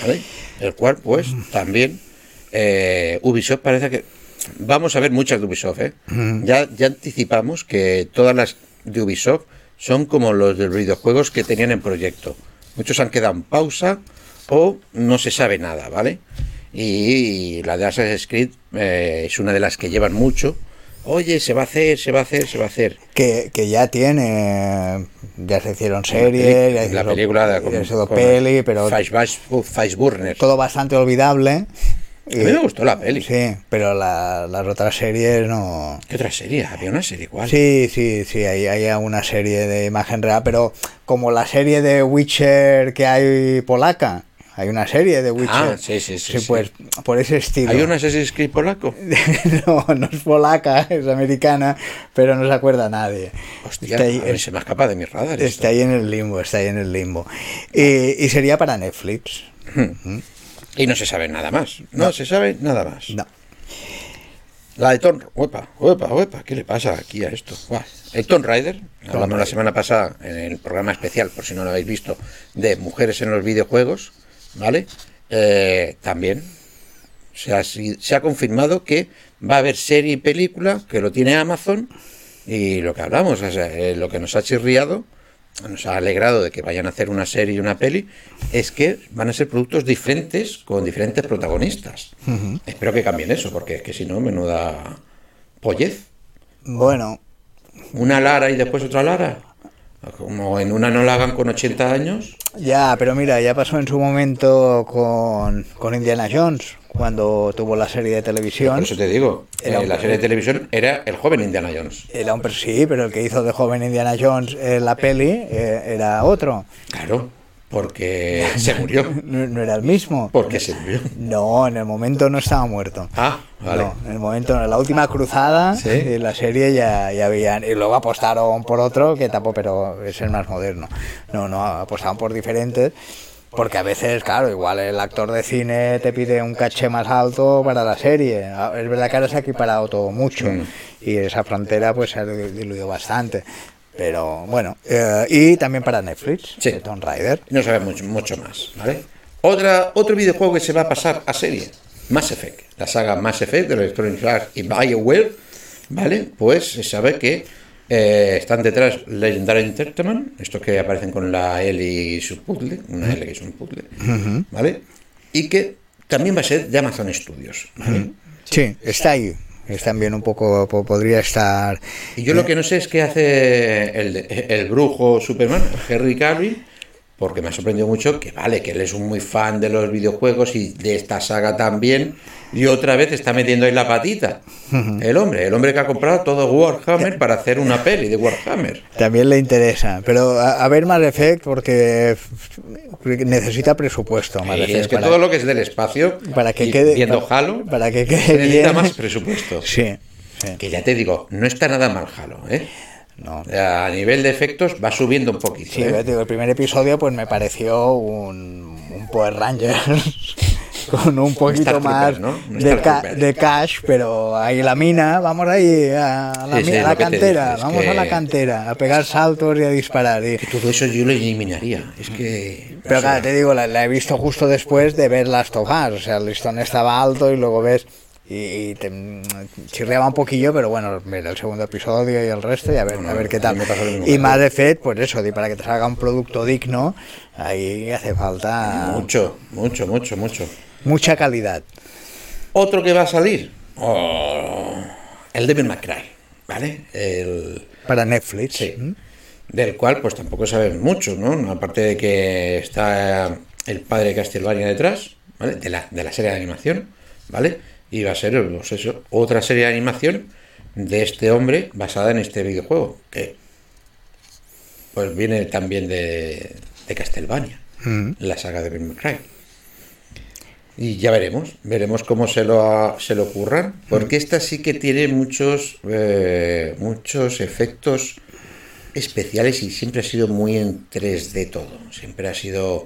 Speaker 2: ¿vale? El cual, pues, también eh, Ubisoft parece que... Vamos a ver muchas de Ubisoft, ¿eh? ya, ya anticipamos que todas las de Ubisoft son como los de los videojuegos que tenían en proyecto. Muchos han quedado en pausa o no se sabe nada, ¿vale? Y la de Assassin's Creed eh, es una de las que llevan mucho. Oye, se va a hacer, se va a hacer, se va a hacer.
Speaker 3: que, que ya tiene ya se hicieron series ya
Speaker 2: la película de
Speaker 3: hizo peli pero
Speaker 2: Faceburner.
Speaker 3: todo bastante olvidable
Speaker 2: A mí me gustó la peli.
Speaker 3: sí pero la- las otras series no
Speaker 2: ¿Qué otra serie? Había una serie igual.
Speaker 3: sí sí sí hay, hay una serie de imagen real pero como la serie de Witcher que hay polaca hay una serie de Witcher
Speaker 2: Ah, sí, sí, sí, sí.
Speaker 3: pues por ese estilo
Speaker 2: ¿Hay un Assassin's Creed polaco?
Speaker 3: no, no es polaca, es americana, pero no se acuerda nadie.
Speaker 2: Hostia,
Speaker 3: Está ahí-
Speaker 2: a ver, se me escapa de mis radares.
Speaker 3: Está ahí en el limbo, está ahí en el limbo. Y, y sería para Netflix.
Speaker 2: Y no se sabe nada más. No, se sabe nada más.
Speaker 3: No.
Speaker 2: La de Tomb Uepa, uepa, uepa. ¿Qué le pasa aquí a esto? El Tomb Raider. Hablamos la semana pasada en el programa especial, por si no lo habéis visto, de mujeres en los videojuegos. ¿Vale? Eh, también se ha, se ha confirmado que va a haber serie y película, que lo tiene Amazon, Y lo que hablamos, o sea, eh, lo que nos ha chirriado, nos ha alegrado de que vayan a hacer una serie y una peli, es que van a ser productos diferentes con diferentes protagonistas. Espero que cambien eso, porque es que si no, menuda pollez.
Speaker 3: Bueno,
Speaker 2: Una Lara y después otra Lara. Como en una no la hagan con 80 años.
Speaker 3: ya, pero mira, ya pasó en su momento con, con Indiana Jones, cuando tuvo la serie de televisión.
Speaker 2: Por eso te digo,
Speaker 3: Era
Speaker 2: eh, la serie de televisión era el joven Indiana Jones.
Speaker 3: Era un sí, pero el que hizo de joven Indiana Jones en la peli eh, era otro.
Speaker 2: Claro, porque se murió.
Speaker 3: No, no era el mismo.
Speaker 2: Porque se murió.
Speaker 3: No, en el momento no estaba muerto.
Speaker 2: Ah, vale.
Speaker 3: No, en el momento, en la última cruzada,
Speaker 2: Sí.
Speaker 3: en la serie ya, ya habían. Y luego apostaron por otro que tampoco, pero es el más moderno. No, no, apostaron por diferentes. Porque a veces, claro, igual el actor de cine te pide un caché más alto para la serie. Ah, Es verdad que ahora se ha equiparado todo mucho.
Speaker 2: Mm.
Speaker 3: Y esa frontera pues se ha diluido bastante. Pero bueno, eh, y también para Netflix,
Speaker 2: Sí.
Speaker 3: de Tomb Raider.
Speaker 2: No sabemos mucho, mucho más, ¿vale? Otra, otro videojuego que se va a pasar a serie, Mass Effect, la saga Mass Effect de Electronic Arts y BioWare, ¿vale? Pues se sabe que eh, están detrás Legendary Entertainment, estos que aparecen con la L y su puzzle, una L que es un puzzle, ¿vale? Y que también va a ser de Amazon Studios, ¿vale?
Speaker 3: Sí, está ahí. Es también un poco, po- podría estar...
Speaker 2: Y yo lo que no sé es qué hace el, el brujo Superman, Henry Cavill, porque me ha sorprendido mucho que vale, que él es un muy fan de los videojuegos y de esta saga también, y otra vez está metiendo ahí la patita. El hombre, el hombre que ha comprado todo Warhammer para hacer una peli de Warhammer.
Speaker 3: También le interesa, pero a, a ver Mass Effect porque necesita presupuesto. Mass Effect
Speaker 2: es que
Speaker 3: para,
Speaker 2: todo lo que es del espacio,
Speaker 3: para que quede
Speaker 2: viendo
Speaker 3: para,
Speaker 2: Halo,
Speaker 3: para que quede
Speaker 2: necesita
Speaker 3: bien.
Speaker 2: más presupuesto.
Speaker 3: Sí, sí.
Speaker 2: Que ya te digo, no está nada mal Halo, ¿eh?
Speaker 3: No.
Speaker 2: A nivel de efectos va subiendo un poquito.
Speaker 3: Sí,
Speaker 2: ¿eh?
Speaker 3: digo, el primer episodio pues me pareció un, un Power Rangers con un poquito
Speaker 2: Star
Speaker 3: más
Speaker 2: Trooper, ¿no? Un
Speaker 3: de, ca- de cash, pero ahí la mina, vamos ahí a la,
Speaker 2: Sí, sí,
Speaker 3: mi- a la cantera, vamos a la cantera, a pegar saltos y a disparar. Y,
Speaker 2: Todo eso yo lo eliminaría. Es que.
Speaker 3: Pero claro, te digo, la, la he visto justo después de ver las tomas. O sea, el listón estaba alto y luego ves. Y, te chirriaba un poquillo, pero bueno, mira el segundo episodio y el resto y a ver, a ver qué tal.
Speaker 2: me.
Speaker 3: Y más de Fed, pues eso, y para que te salga un producto digno, ahí hace falta
Speaker 2: Mucho, mucho, mucho, mucho.
Speaker 3: mucha calidad.
Speaker 2: Otro que va a salir. oh, el Devil May Cry, ¿vale? El,
Speaker 3: Para Netflix.
Speaker 2: Sí.
Speaker 3: ¿Mm?
Speaker 2: del cual, pues tampoco saben mucho, ¿no? Aparte de que está el padre de Castlevania detrás, ¿vale? De la, de la serie de animación, ¿vale? Y va a ser, pues eso, otra serie de animación de este hombre basada en este videojuego, que pues viene también de, de Castlevania,
Speaker 3: Mm.
Speaker 2: la saga de May Cry. Y ya veremos, veremos cómo se lo, se lo ocurran, porque esta sí que tiene muchos, eh, muchos efectos especiales y siempre ha sido muy en 3D todo, siempre ha sido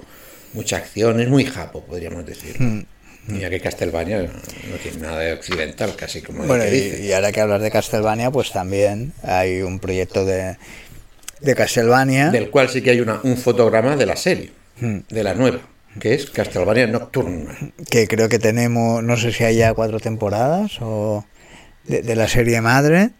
Speaker 2: mucha acción, es muy japo, podríamos decir. Ya que Castlevania no tiene nada de occidental, casi como
Speaker 3: Bueno,
Speaker 2: dice.
Speaker 3: y, y ahora que hablas de Castlevania, pues también hay un proyecto de, de Castlevania.
Speaker 2: del cual sí que hay una, un fotograma de la serie,
Speaker 3: Hmm.
Speaker 2: de la nueva, que es Castlevania Nocturne.
Speaker 3: que creo que tenemos, no sé si hay ya cuatro temporadas o de, de la serie madre.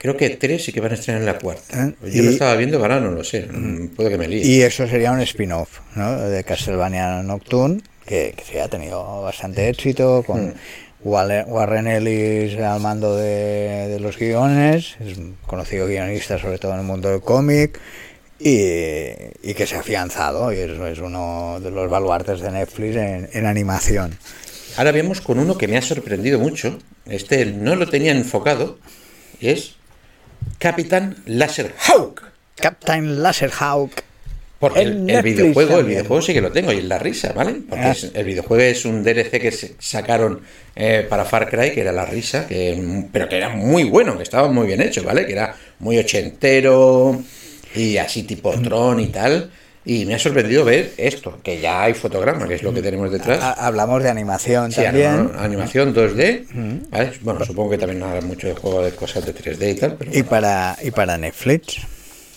Speaker 2: Creo que tres sí que van a estrenar en la cuarta.
Speaker 3: ¿Eh?
Speaker 2: Yo lo
Speaker 3: Y-
Speaker 2: estaba viendo, ahora no lo sé, mm, puede que me líe.
Speaker 3: Y eso sería un spin-off ¿no? de Castlevania Nocturne, que, que sí ha tenido bastante éxito, con Warren Warren Ellis al mando de, de los guiones, es un conocido guionista sobre todo en el mundo del cómic, y, y que se ha afianzado, y es, es uno de los baluartes de Netflix en, en animación.
Speaker 2: Ahora vemos con uno que me ha sorprendido mucho. Este no lo tenía enfocado. Y es Capitán Laser Hawk.
Speaker 3: Captain Laserhawk.
Speaker 2: Porque el, videojuego, el videojuego sí que lo tengo y es la risa, ¿vale? Porque
Speaker 3: Ah.
Speaker 2: es- el videojuego es un DLC que se- sacaron eh, para Far Cry, que era la risa, que, pero que era muy bueno, que estaba muy bien hecho, ¿vale? Que era muy ochentero y así tipo Tron y tal. Y me ha sorprendido ver esto, que ya hay fotograma, que es lo que tenemos detrás.
Speaker 3: Ha- Hablamos de animación
Speaker 2: Sí,
Speaker 3: también.
Speaker 2: anima- animación 2D. ¿vale? Bueno, supongo que también habrá mucho de juego de cosas de 3D y tal, pero
Speaker 3: Y para, y para Netflix.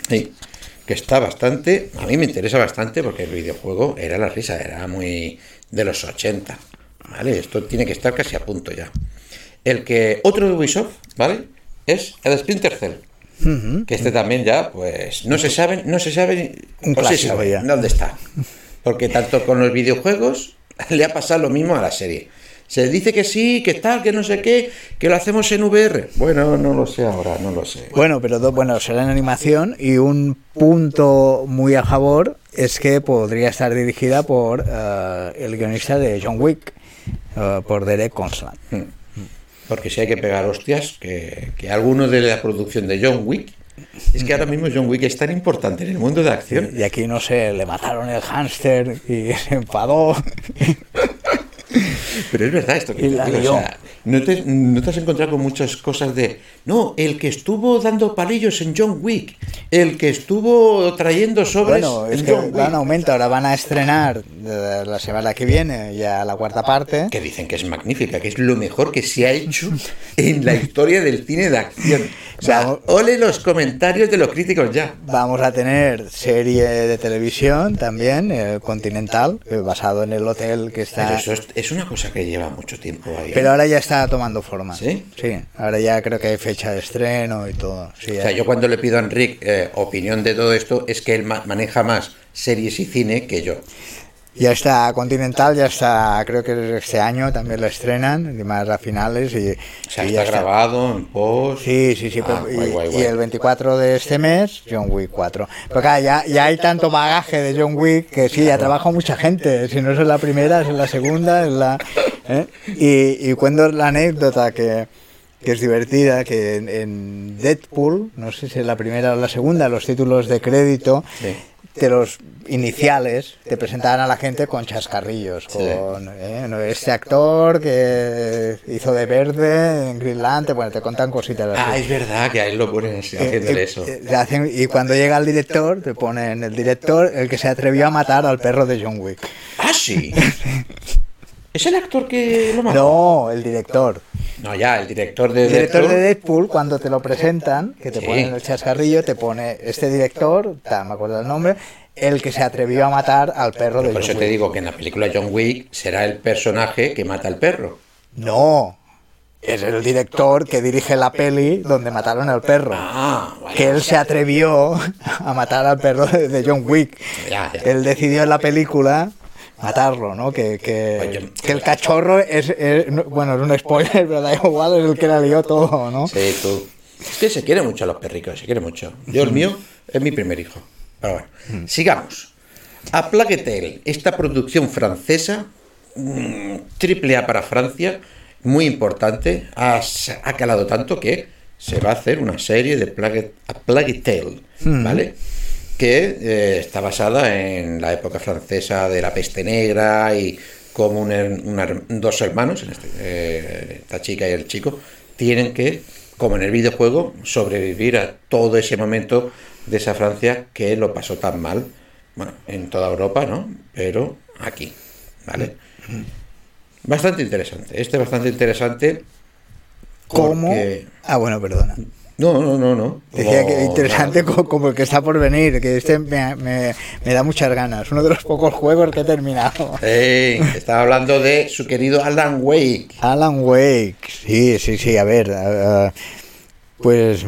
Speaker 2: sí, que está bastante. A mí me interesa bastante porque el videojuego era la risa, era muy de los 80. ¿Vale? Esto tiene que estar casi a punto ya. El que otro de Ubisoft, ¿vale? Es el Splinter Cell. Que este también ya, pues, no se sabe, no se sabe,
Speaker 3: Un
Speaker 2: o se sabe
Speaker 3: ya.
Speaker 2: dónde está. Porque tanto con los videojuegos le ha pasado lo mismo a la serie. Se dice que sí, que tal, que no sé qué, que lo hacemos en VR. Bueno, no lo sé ahora, no lo sé.
Speaker 3: Bueno, pero do- bueno, será en animación y un punto muy a favor es que podría estar dirigida por eh, el guionista de John Wick, eh, por Derek Constant.
Speaker 2: Porque si hay que pegar hostias, que, que alguno de la producción de John Wick. Es que ahora mismo John Wick es tan importante en el mundo de acción.
Speaker 3: Y aquí, no sé, le mataron el hámster y se enfadó.
Speaker 2: Pero es verdad esto que te digo, o sea, no te, no te has encontrado con muchas cosas de. No, el que estuvo dando palillos en John Wick, el que estuvo trayendo sobres
Speaker 3: Bueno, es
Speaker 2: en
Speaker 3: que
Speaker 2: John Wick.
Speaker 3: van a aumento. Ahora van a estrenar la semana que viene ya la cuarta parte.
Speaker 2: Que dicen que es magnífica, que es lo mejor que se ha hecho en la historia del cine de acción. O sea,
Speaker 3: Vamos.
Speaker 2: ole los comentarios de los críticos ya.
Speaker 3: Vamos a tener serie de televisión también, eh, Continental, eh, basado en el hotel que está...
Speaker 2: Pero eso es, es una cosa que lleva mucho tiempo ahí.
Speaker 3: Pero ahora ya está tomando forma.
Speaker 2: ¿Sí?
Speaker 3: Sí, ahora ya creo que hay fecha de estreno y todo. Sí,
Speaker 2: O sea, yo cuando le pido a Enric eh, opinión de todo esto, es que él ma- maneja más series y cine que yo.
Speaker 3: Ya está Continental, ya está, creo que este año también lo estrenan, más a finales. Y,
Speaker 2: O sea,
Speaker 3: y
Speaker 2: está
Speaker 3: ya
Speaker 2: grabado en post.
Speaker 3: Sí, sí, sí.
Speaker 2: Ah,
Speaker 3: pero-
Speaker 2: guay,
Speaker 3: y,
Speaker 2: guay,
Speaker 3: y el 24 de este mes, John Wick 4. Pero claro, ya, ya hay tanto bagaje de John Wick que sí, ya trabaja mucha gente. Si no es en la primera, es en la segunda, es la... ¿eh? Y, y cuento la anécdota que, que es divertida, que en, en Deadpool, no sé si es la primera o la segunda, los títulos de crédito...
Speaker 2: Sí.
Speaker 3: De los iniciales te presentaban a la gente con chascarrillos,
Speaker 2: Sí.
Speaker 3: con ¿eh? No, este actor que hizo de verde en Green Lantern, bueno, te contan cositas así.
Speaker 2: Ah, es verdad que a él lo ponen así, haciéndole
Speaker 3: Eh,
Speaker 2: eso.
Speaker 3: eh, hacen- y cuando llega el director, te ponen el director, el que se atrevió a matar al perro de John Wick.
Speaker 2: Ah, sí. ¿Es el actor que lo mató?
Speaker 3: No, el director.
Speaker 2: No, ya, el director de
Speaker 3: El director de
Speaker 2: Deadpool.
Speaker 3: Cuando te lo presentan, que te
Speaker 2: Sí.
Speaker 3: ponen el chascarrillo, te pone este director, tal, me acuerdo el nombre, el que se atrevió a matar al perro de
Speaker 2: Por
Speaker 3: John
Speaker 2: eso
Speaker 3: Wick.
Speaker 2: te digo que en la película John Wick será el personaje que mata al perro.
Speaker 3: No, es el director que dirige la peli donde mataron al perro.
Speaker 2: Ah, vale.
Speaker 3: que él se atrevió a matar al perro de, de John Wick.
Speaker 2: Ya, ya.
Speaker 3: Él decidió en la película matarlo, ¿no? Que, que, el cachorro es, es- no- bueno, es un spoiler, pero da igual, es el que la lió todo, ¿no?
Speaker 2: Sí, tú. Es que se quiere mucho a los perricos, se quiere mucho. Yo el mío es mi primer hijo. Pero bueno, sigamos. A Plague Tale, esta producción francesa, mm, triple A para Francia, muy importante, ha, ha calado tanto que se va a hacer una serie de Plague, A Plague Tale, ¿vale? Que eh, está basada en la época francesa de la peste negra y como un dos hermanos, en este, eh, esta chica y el chico, tienen que, como en el videojuego, sobrevivir a todo ese momento de esa Francia que lo pasó tan mal, bueno, en toda Europa, ¿no? Pero aquí, ¿vale? Bastante interesante, este es bastante interesante.
Speaker 3: ¿Cómo? Ah, bueno, perdona.
Speaker 2: No, no, no, no.
Speaker 3: Decía que interesante co- como el que está por venir, que este me, me- me da muchas ganas. Uno de los pocos juegos que he terminado.
Speaker 2: Ey, estaba hablando de su querido Alan Wake.
Speaker 3: Alan Wake, sí, sí, sí, a ver, eh, pues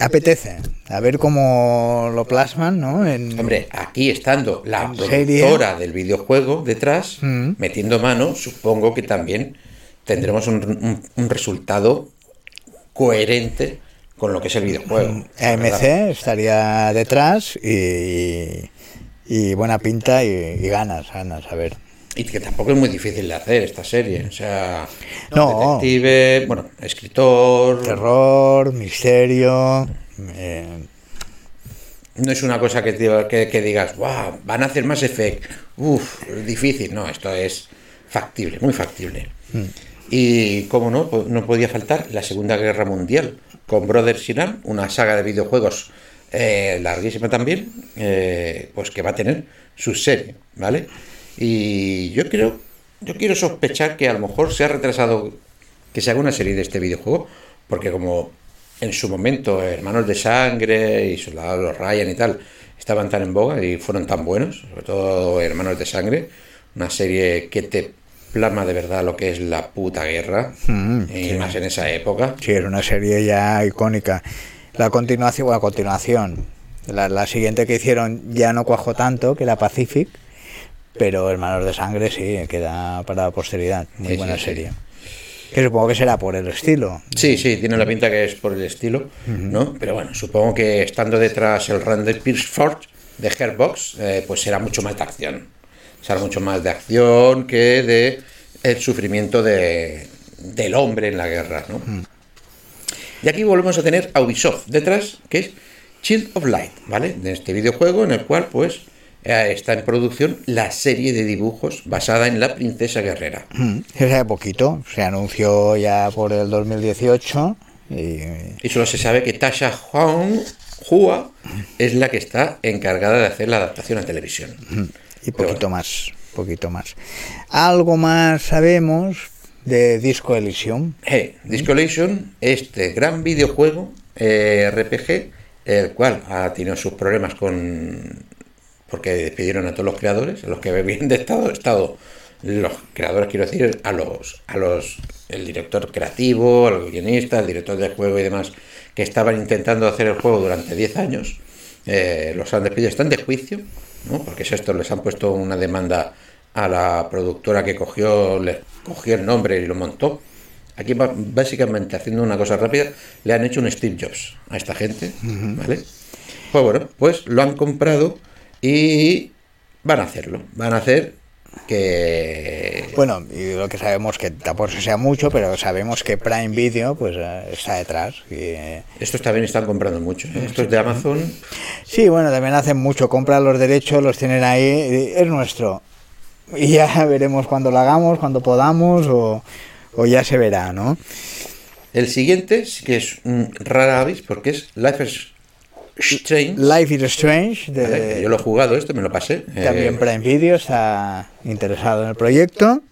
Speaker 3: apetece, a ver cómo lo plasman, ¿no? En,
Speaker 2: Hombre, aquí estando la productora del videojuego detrás,
Speaker 3: Mm.
Speaker 2: metiendo mano, supongo que también tendremos un, un- un resultado coherente con lo que es el videojuego. verdad.
Speaker 3: AMC estaría detrás y, y buena pinta y, y ganas, ganas, a ver.
Speaker 2: Y que tampoco es muy difícil de hacer esta serie. O sea,
Speaker 3: No.
Speaker 2: detective, bueno, escritor.
Speaker 3: Terror, misterio, eh,
Speaker 2: No es una cosa que, te- que, que digas, wow, van a hacer más Effect. Uf, difícil. No, esto es factible, muy factible. Y como no, pues no podía faltar la Segunda Guerra Mundial con Brothers Sinan, una saga de videojuegos eh, larguísima también, eh, pues que va a tener su serie, ¿vale? Y yo creo, yo quiero sospechar que a lo mejor se ha retrasado que se haga una serie de este videojuego, porque como en su momento Hermanos de Sangre y Soldados Ryan y tal estaban tan en boga y fueron tan buenos, sobre todo Hermanos de Sangre, una serie que te plasma de verdad lo que es la puta guerra,
Speaker 3: Mm,
Speaker 2: y
Speaker 3: sí.
Speaker 2: más en esa época.
Speaker 3: sí, era una serie ya icónica. La continuación, bueno, continuación. La, la siguiente que hicieron ya no cuajó tanto, que era Pacific, pero Hermanos de Sangre sí, queda para la posteridad. Muy
Speaker 2: Sí,
Speaker 3: buena
Speaker 2: sí,
Speaker 3: serie. Que supongo que será por el estilo.
Speaker 2: Sí, sí, tiene la pinta que es por el estilo, ¿no? Pero bueno, supongo que estando detrás el Randall Pierce Ford de Hairbox, eh, pues será mucho más de acción. Será mucho más de acción que de el sufrimiento de, del hombre en la guerra, ¿no? Y aquí volvemos a tener a Ubisoft detrás, que es Child of Light, ¿vale? De este videojuego en el cual, pues, eh, está en producción la serie de dibujos basada en la princesa guerrera.
Speaker 3: Mm, sabe poquito, se anunció ya por el 2018 y
Speaker 2: Y solo se sabe que Tasha Huang, Hua es la que está encargada de hacer la adaptación a televisión.
Speaker 3: Y poquito más, poquito más. Algo más sabemos de Disco Elysium.
Speaker 2: Hey, Disco Elysium, este gran videojuego eh, RPG, el cual ha tenido sus problemas con. porque despidieron a todos los creadores, los que habían de estado, estado los creadores, quiero decir, a los, a los, el director creativo, al guionista, el director del juego y demás, que estaban intentando hacer el juego durante 10 años, eh, los han despedido, están de juicio, ¿no? porque es esto, les han puesto una demanda a la productora que cogió, les cogió el nombre y lo montó. Aquí básicamente haciendo una cosa rápida, le han hecho un Steve Jobs a esta gente, ¿vale? Pues bueno, pues lo han comprado y van a hacerlo. Van a hacer que
Speaker 3: Bueno, y lo que sabemos que tampoco sea mucho, pero sabemos que Prime Video pues eh, está detrás. y, eh,
Speaker 2: estos también están comprando mucho. ¿eh? Estos de Amazon,
Speaker 3: Sí, bueno, también hacen mucho, compran los derechos, los tienen ahí, es nuestro. Y ya veremos cuando lo hagamos, cuando podamos, o, o ya se verá, ¿no?
Speaker 2: el siguiente que es un rara avis porque es Life is Strange.
Speaker 3: Life is Strange, de,
Speaker 2: Yo lo he jugado, este me lo pasé.
Speaker 3: también
Speaker 2: eh,
Speaker 3: Prime Video está interesado en el proyecto.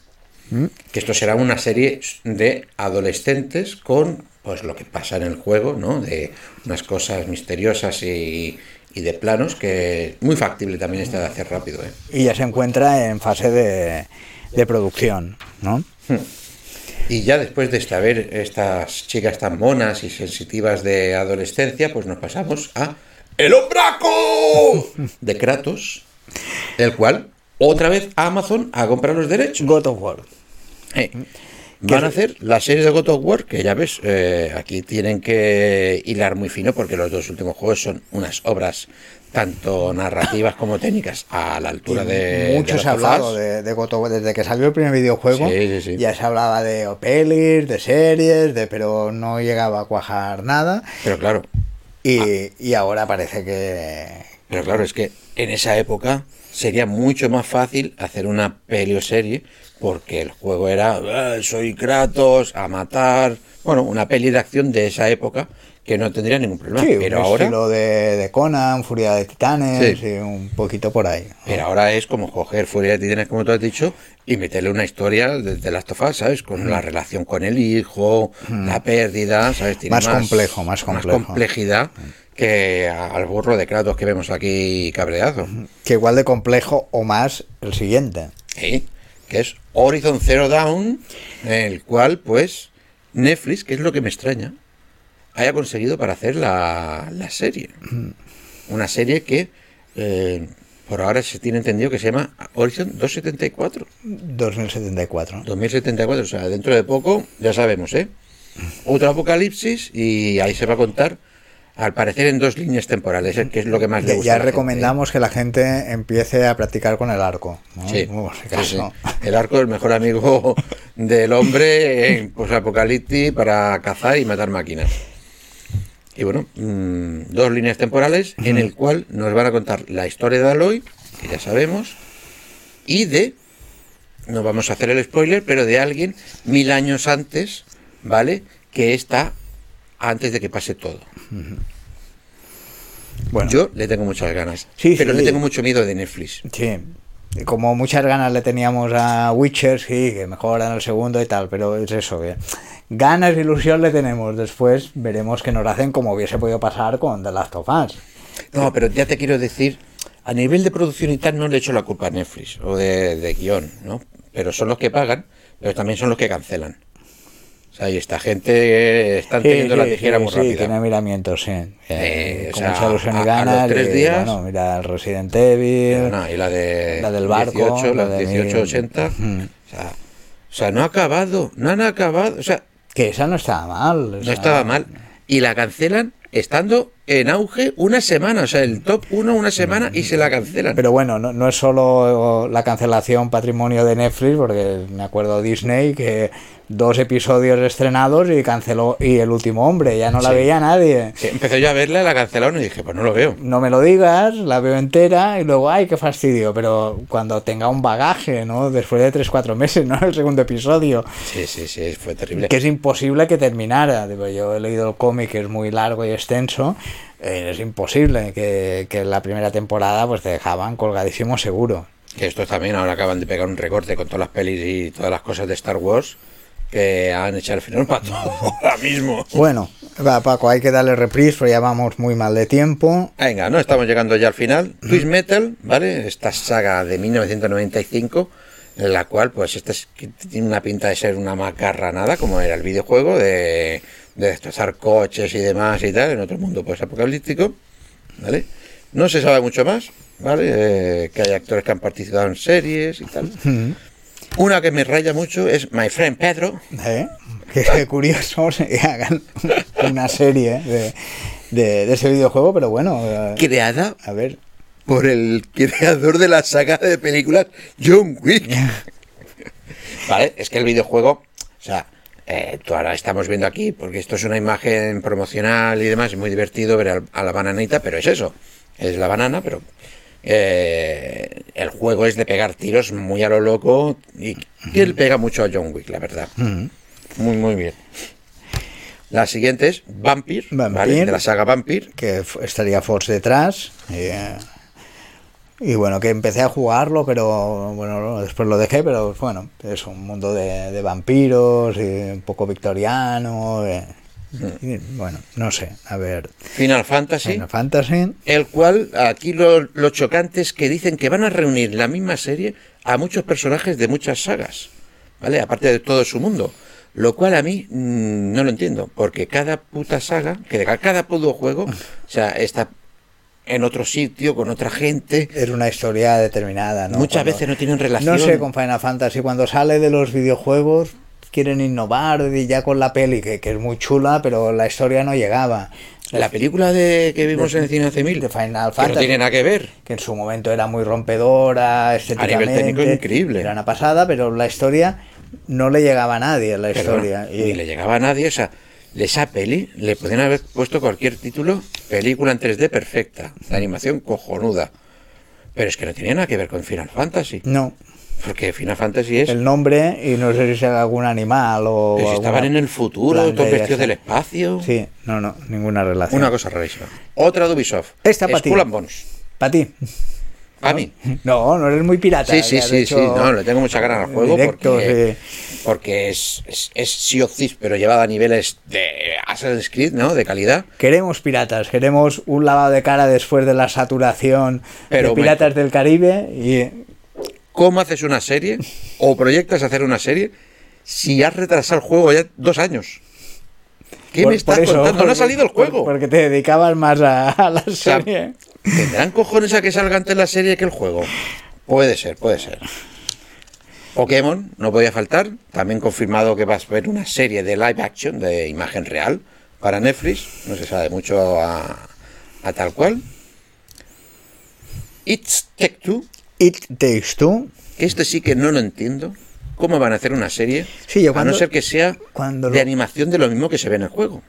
Speaker 2: que esto será una serie de adolescentes con pues lo que pasa en el juego, ¿no? De unas cosas misteriosas y, y de planos que muy factible también está de hacer rápido, ¿eh?
Speaker 3: Y ya se encuentra en fase de, de producción, ¿no?
Speaker 2: Y ya después de esta, ver estas chicas tan monas y sensitivas de adolescencia, pues nos pasamos a El Hombraco de Kratos, el cual otra vez Amazon ha comprado los derechos.
Speaker 3: God of War.
Speaker 2: Eh, Van a hacer la serie de God of War, que ya ves, eh, aquí tienen que hilar muy fino porque los dos últimos juegos son unas obras tanto narrativas como técnicas a la altura de...
Speaker 3: Mucho
Speaker 2: de
Speaker 3: se ha hablado de, de God of War, desde que salió el primer videojuego.
Speaker 2: Sí, sí, sí.
Speaker 3: Ya se hablaba de pelis, de series, de, pero no llegaba a cuajar nada.
Speaker 2: Pero claro,
Speaker 3: Y,
Speaker 2: Ah.
Speaker 3: y ahora parece que.
Speaker 2: pero claro, es que en esa época sería mucho más fácil hacer una peli o serie porque el juego era "Ah, soy Kratos a matar, bueno, una peli de acción de esa época que no tendría ningún problema.
Speaker 3: Sí,
Speaker 2: pero
Speaker 3: un
Speaker 2: ahora
Speaker 3: estilo de, de Conan, Furia de Titanes,
Speaker 2: Sí.
Speaker 3: y un poquito por ahí.
Speaker 2: Pero ahora es como coger Furia de Titanes, como tú has dicho, y meterle una historia de, de Last of Us, ¿sabes? Con la relación con el hijo, la pérdida, ¿sabes? Tiene
Speaker 3: Más complejo, más complejo.
Speaker 2: complejidad que al burro de Kratos que vemos aquí cabreado.
Speaker 3: Que igual de complejo o más el siguiente.
Speaker 2: Sí, que es Horizon Zero Dawn, el cual, pues, Netflix, que es lo que me extraña, haya conseguido para hacer la, la serie. Una serie que eh, por ahora se tiene entendido que se llama Horizon 274.
Speaker 3: 2074.
Speaker 2: 2074, o sea, dentro de poco, ya sabemos, ¿eh? Otro apocalipsis y ahí se va a contar, al parecer, en dos líneas temporales, que es lo que más le gusta.
Speaker 3: ya recomendamos que la gente empiece a practicar con el arco. ¿no?
Speaker 2: Sí, sí. El arco es el mejor amigo del hombre en posapocalipsis para cazar y matar máquinas. Y bueno, mm, dos líneas temporales en el cual nos van a contar la historia de Aloy, que ya sabemos, y de, no vamos a hacer el spoiler, pero de alguien mil años antes, ¿vale? Que está antes de que pase todo.
Speaker 3: Bueno,
Speaker 2: Yo le tengo muchas ganas,
Speaker 3: Sí,
Speaker 2: pero
Speaker 3: sí.
Speaker 2: le tengo mucho miedo de Netflix.
Speaker 3: sí. Como muchas ganas le teníamos a Witcher, sí, que mejoran el segundo y tal, pero es eso, que ganas e ilusión le tenemos. Después veremos qué nos hacen como hubiese podido pasar con The Last of Us.
Speaker 2: No, pero ya te quiero decir, a nivel de producción y tal no le echo la culpa a Netflix o de, de guion, ¿no? Pero son los que pagan, pero también son los que cancelan. O sea, y esta gente están
Speaker 3: Sí,
Speaker 2: teniendo la tijera
Speaker 3: sí,
Speaker 2: muy
Speaker 3: sí,
Speaker 2: rápida.
Speaker 3: tiene miramientos, sí.
Speaker 2: Eh, o
Speaker 3: con
Speaker 2: sea,
Speaker 3: mucha ilusión
Speaker 2: a-
Speaker 3: y
Speaker 2: a los tres
Speaker 3: y,
Speaker 2: días-
Speaker 3: bueno, mira el Resident Evil.
Speaker 2: No, y la de
Speaker 3: La del barco,
Speaker 2: 18, la
Speaker 3: de
Speaker 2: de
Speaker 3: mi-
Speaker 2: 1880.
Speaker 3: Mm.
Speaker 2: O, sea, o sea, no ha acabado, no han acabado. O sea,
Speaker 3: Que esa no estaba mal. o
Speaker 2: no estaba mal. Y la cancelan estando en auge una semana. O sea, el top 1 una semana y se la cancelan.
Speaker 3: Pero bueno, no, no es solo la cancelación patrimonio de Netflix, porque me acuerdo Disney que dos episodios estrenados y canceló y el último hombre, ya no la
Speaker 2: Sí.
Speaker 3: veía nadie.
Speaker 2: Sí, empecé yo a verla, la cancelaron y dije, pues no lo veo.
Speaker 3: No me lo digas, la veo entera y luego, ay, qué fastidio, pero cuando tenga un bagaje, ¿no? Después de 3-4 meses, ¿no? El segundo episodio,
Speaker 2: Sí, sí, sí, fue terrible.
Speaker 3: que es imposible que terminara. Digo, yo he leído el cómic, que es muy largo y extenso, es imposible que, que la primera temporada pues te dejaban colgadísimo seguro.
Speaker 2: Que estos también ahora acaban de pegar un recorte con todas las pelis y todas las cosas de Star Wars que han echado el final para todo ahora mismo.
Speaker 3: Bueno, va Paco, hay que darle reprise, pero ya vamos muy mal de tiempo.
Speaker 2: Venga, no estamos llegando ya al final. Twist Metal, ¿vale? Esta saga de 1995, en la cual, pues, esta es, tiene una pinta de ser una macarranada, como era el videojuego, de, de destrozar coches y demás y tal, en otro mundo, pues, apocalíptico, ¿vale? No se sabe mucho más, ¿vale? Eh, que hay actores que han participado en series y tal. Una que me raya mucho es My Friend Pedro,
Speaker 3: ¿Eh? Qué curioso que hagan una serie de, de- de ese videojuego, pero bueno, eh,
Speaker 2: creada
Speaker 3: a ver.
Speaker 2: por el creador de la saga de películas John Wick. vale, es que el videojuego, o sea, eh, tú ahora estamos viendo aquí, porque esto es una imagen promocional y demás, es muy divertido ver a, la bananita, pero es eso, es la banana, pero eh, el juego es de pegar tiros muy a lo loco y que él pega mucho a John Wick, la verdad. Muy, muy bien. La siguiente es. Vampire. de la saga Vampire.
Speaker 3: que estaría Force detrás. Y, eh, y bueno, que empecé a jugarlo, pero bueno, no, después lo dejé, pero bueno, es un mundo de, de vampiros, y un poco victoriano. eh, y, bueno, no sé, a ver.
Speaker 2: Final Fantasy.
Speaker 3: Final Fantasy.
Speaker 2: El cual, aquí lo, lo chocante es que dicen que van a reunir la misma serie a muchos personajes de muchas sagas, ¿vale? Aparte de todo su mundo. Lo cual a mí mm, no lo entiendo, porque cada puta saga, que de cada puto juego, o sea, está en otro sitio, con otra gente.
Speaker 3: Era una historia determinada, ¿no?
Speaker 2: Muchas
Speaker 3: Cuando-
Speaker 2: veces no tienen relación.
Speaker 3: No sé, con Final Fantasy, cuando sale de los videojuegos, quieren innovar y ya con la peli, que, que es muy chula, pero la historia no llegaba.
Speaker 2: La película de que vimos en el cine hace mil,
Speaker 3: de Final
Speaker 2: que no
Speaker 3: Fantasy.
Speaker 2: tiene nada que ver.
Speaker 3: que en su momento era muy rompedora, estéticamente.
Speaker 2: técnico increíble.
Speaker 3: Era una pasada, pero la historia no le llegaba a nadie, a la historia.
Speaker 2: Ni le llegaba a nadie, o sea, de esa peli le podían haber puesto cualquier título, película en 3D perfecta, de animación cojonuda. Pero es que no tenía nada que ver con Final Fantasy,
Speaker 3: No,
Speaker 2: porque Final Fantasy es...
Speaker 3: el nombre y no sé si sea algún animal o...
Speaker 2: que si estaban
Speaker 3: alguna
Speaker 2: en el futuro, todos vestidos del espacio.
Speaker 3: Sí, no, no, ninguna relación.
Speaker 2: Una cosa rarísima. Otra de Ubisoft.
Speaker 3: Esta pa' ti.
Speaker 2: Skull and Bones.
Speaker 3: Para ti.
Speaker 2: A mí.
Speaker 3: No, no eres muy pirata.
Speaker 2: Sí, sí, sí,
Speaker 3: hecho,
Speaker 2: sí. No, le tengo mucha ganas al juego
Speaker 3: directo,
Speaker 2: porque,
Speaker 3: sí.
Speaker 2: porque es, es, es Sea of Thieves, pero llevado a niveles de Assassin's Creed, ¿no? De calidad.
Speaker 3: Queremos piratas, queremos un lavado de cara después de la saturación
Speaker 2: Pero
Speaker 3: de Piratas del Caribe y
Speaker 2: ¿Cómo haces una serie o proyectas hacer una serie si has retrasado el juego ya dos años? ¿Qué
Speaker 3: por-
Speaker 2: me estás
Speaker 3: por eso,
Speaker 2: contando? No ha salido el juego.
Speaker 3: por- Porque te dedicabas más a, a la
Speaker 2: sea,
Speaker 3: serie.
Speaker 2: ¿Tendrán cojones a que salga antes la serie que el juego? Puede ser, puede ser. Pokémon, no podía faltar. También confirmado que va a haber una serie de live action de imagen real para Netflix. No se sabe mucho a, a tal cual. It's Tech Two,
Speaker 3: It Takes Two.
Speaker 2: que este sí que no lo entiendo. ¿Cómo van a hacer una serie?
Speaker 3: Sí, yo
Speaker 2: a no ser que sea
Speaker 3: cuando
Speaker 2: de animación de lo mismo que se ve en el juego.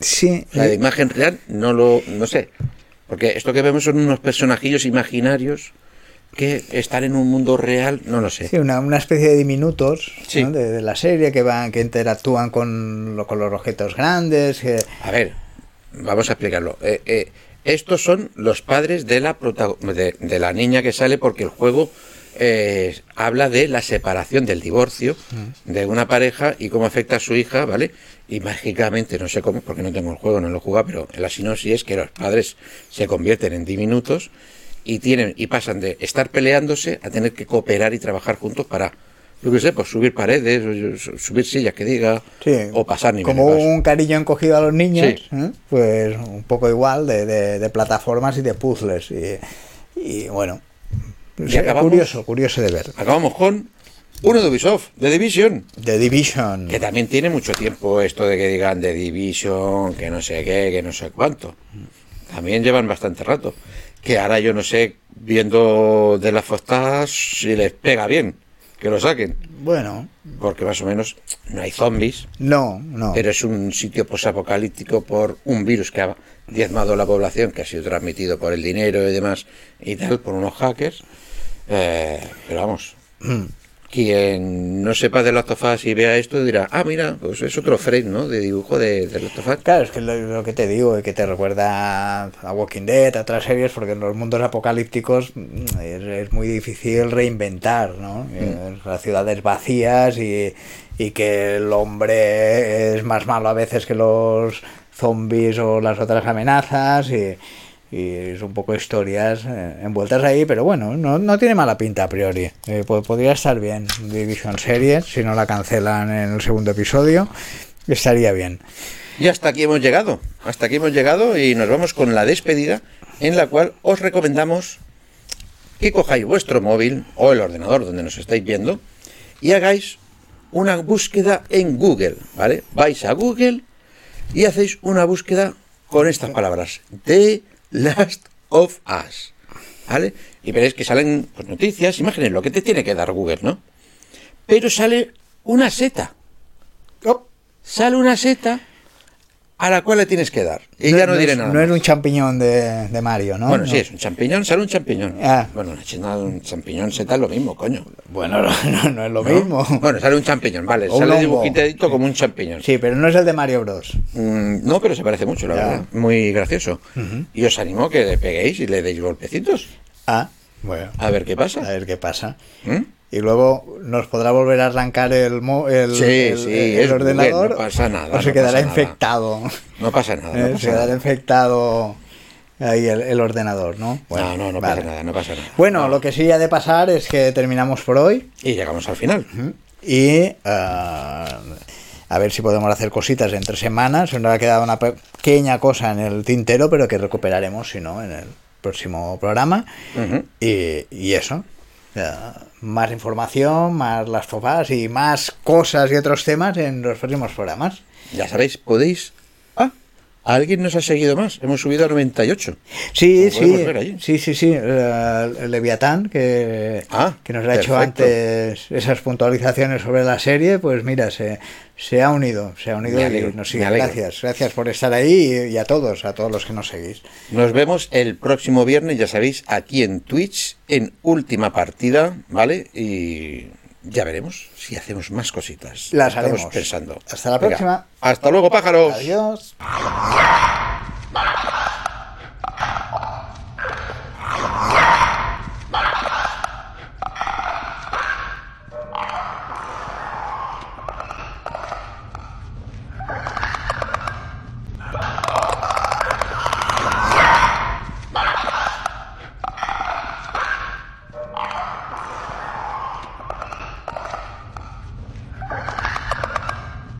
Speaker 3: Sí,
Speaker 2: La de imagen real no lo no sé. Porque esto que vemos son unos personajillos imaginarios que están en un mundo real, no lo sé.
Speaker 3: sí, una, una especie de diminutos
Speaker 2: Sí.
Speaker 3: ¿no? de, de la serie que van que interactúan con, lo- con los objetos grandes. que-
Speaker 2: A ver, vamos a explicarlo. Eh, eh, estos son los padres de la, de, de la niña que sale porque el juego eh, habla de la separación del divorcio de una pareja y cómo afecta a su hija, ¿vale? Y mágicamente, no sé cómo, porque no tengo el juego, no lo he jugado, pero la sinopsis es que los padres se convierten en diminutos y tienen y pasan de estar peleándose a tener que cooperar y trabajar juntos para yo qué sé, pues subir paredes, subir sillas que diga,
Speaker 3: Sí,
Speaker 2: o pasar niveles.
Speaker 3: Como un cariño encogido a los niños,
Speaker 2: Sí.
Speaker 3: ¿eh? pues un poco igual de, de- de plataformas y de puzzles. Y, y bueno,
Speaker 2: Y
Speaker 3: sí,
Speaker 2: acabamos-
Speaker 3: curioso, curioso de ver.
Speaker 2: Acabamos con uno de Ubisoft, de Division.
Speaker 3: The Division.
Speaker 2: Que también tiene mucho tiempo esto de que digan de Division, que no sé qué, que no sé cuánto. También llevan bastante rato. Que ahora yo no sé, viendo de las fostas, si les pega bien que lo saquen.
Speaker 3: Bueno,
Speaker 2: Porque más o menos no hay zombies,
Speaker 3: no, no.
Speaker 2: pero es un sitio posapocalíptico por un virus que ha diezmado la población, que ha sido transmitido por el dinero y demás y tal, por unos hackers. Eh, pero vamos, quien no sepa de Last of Us y vea esto dirá, ah, mira, pues es otro frame, ¿no? De dibujo de, de Last of Us.
Speaker 3: Claro, es que lo, lo que te digo, que te recuerda a Walking Dead, a otras series, porque en los mundos apocalípticos mm, es, es muy difícil reinventar, ¿no? Eh, Las ciudades vacías y, y que el hombre es más malo a veces que los zombies o las otras amenazas y, y es un poco historias eh, envueltas ahí, pero bueno, no, no tiene mala pinta a priori. Eh, po- podría estar bien Division Series, si no la cancelan en el segundo episodio, estaría bien.
Speaker 2: Y hasta aquí hemos llegado. Hasta aquí hemos llegado y nos vamos con la despedida en la cual os recomendamos que cojáis vuestro móvil o el ordenador donde nos estáis viendo y hagáis una búsqueda en Google, ¿vale? Vais a Google y hacéis una búsqueda con estas palabras. The Last of Us. ¿Vale? Y veréis que salen pues, noticias, imágenes, lo que te tiene que dar Google, ¿no? Pero sale una seta
Speaker 3: Oh,
Speaker 2: sale una seta a la cual le tienes que dar. Y ya no, diré
Speaker 3: es,
Speaker 2: nada.
Speaker 3: No es un champiñón de, de Mario, ¿no?
Speaker 2: Bueno,
Speaker 3: No.
Speaker 2: sí, es un champiñón, sale un champiñón.
Speaker 3: Ah.
Speaker 2: Bueno, un champiñón seta es lo mismo, coño.
Speaker 3: Bueno, no, no- no es lo mismo.
Speaker 2: Bueno, sale un champiñón, vale.
Speaker 3: O un
Speaker 2: sale dibujitadito como un champiñón.
Speaker 3: Sí, pero no es el de Mario Bros.
Speaker 2: Mm, no, pero se parece mucho, la
Speaker 3: Ya.
Speaker 2: verdad. Muy gracioso. Y os animo que le peguéis y le deis golpecitos.
Speaker 3: Ah, bueno.
Speaker 2: A ver qué
Speaker 3: A
Speaker 2: pasa.
Speaker 3: ver qué pasa.
Speaker 2: ¿Mm?
Speaker 3: Y luego nos podrá volver a arrancar el, mo- el,
Speaker 2: Sí,
Speaker 3: el-
Speaker 2: sí,
Speaker 3: el
Speaker 2: es Google,
Speaker 3: ordenador.
Speaker 2: no pasa nada,
Speaker 3: O se
Speaker 2: no
Speaker 3: quedará
Speaker 2: nada.
Speaker 3: infectado.
Speaker 2: No pasa nada. no
Speaker 3: Eh,
Speaker 2: pasa
Speaker 3: se quedará
Speaker 2: nada.
Speaker 3: infectado ahí el, ordenador, ¿no?
Speaker 2: no, no, no
Speaker 3: vale.
Speaker 2: pasa nada, no pasa nada.
Speaker 3: Bueno,
Speaker 2: No.
Speaker 3: lo que sí ha de pasar es que terminamos por hoy.
Speaker 2: Y llegamos al final.
Speaker 3: Y ah, a ver si podemos hacer cositas entre semanas. Nos ha quedado una pequeña cosa en el tintero, pero que recuperaremos, si no, en el próximo programa. Y eso. Sea, más información, más las tofas y más cosas y otros temas en los próximos programas.
Speaker 2: Ya sabéis, podéis. Alguien nos ha seguido más. Hemos subido a 98.
Speaker 3: Sí, sí, sí, sí, sí. Leviatán, que,
Speaker 2: Ah,
Speaker 3: que nos ha hecho antes esas puntualizaciones sobre la serie, pues mira, se, se ha unido, se ha unido
Speaker 2: Me
Speaker 3: y
Speaker 2: alegro,
Speaker 3: nos sigue.
Speaker 2: alegro.
Speaker 3: Gracias, gracias por estar ahí y, y a todos, a todos los que nos seguís.
Speaker 2: Nos vemos el próximo viernes, ya sabéis, aquí en Twitch, en última partida, ¿vale? Y ya veremos si hacemos más cositas.
Speaker 3: Las
Speaker 2: Estamos pensando.
Speaker 3: Hasta la próxima.
Speaker 2: Hasta luego, pájaros.
Speaker 3: Adiós.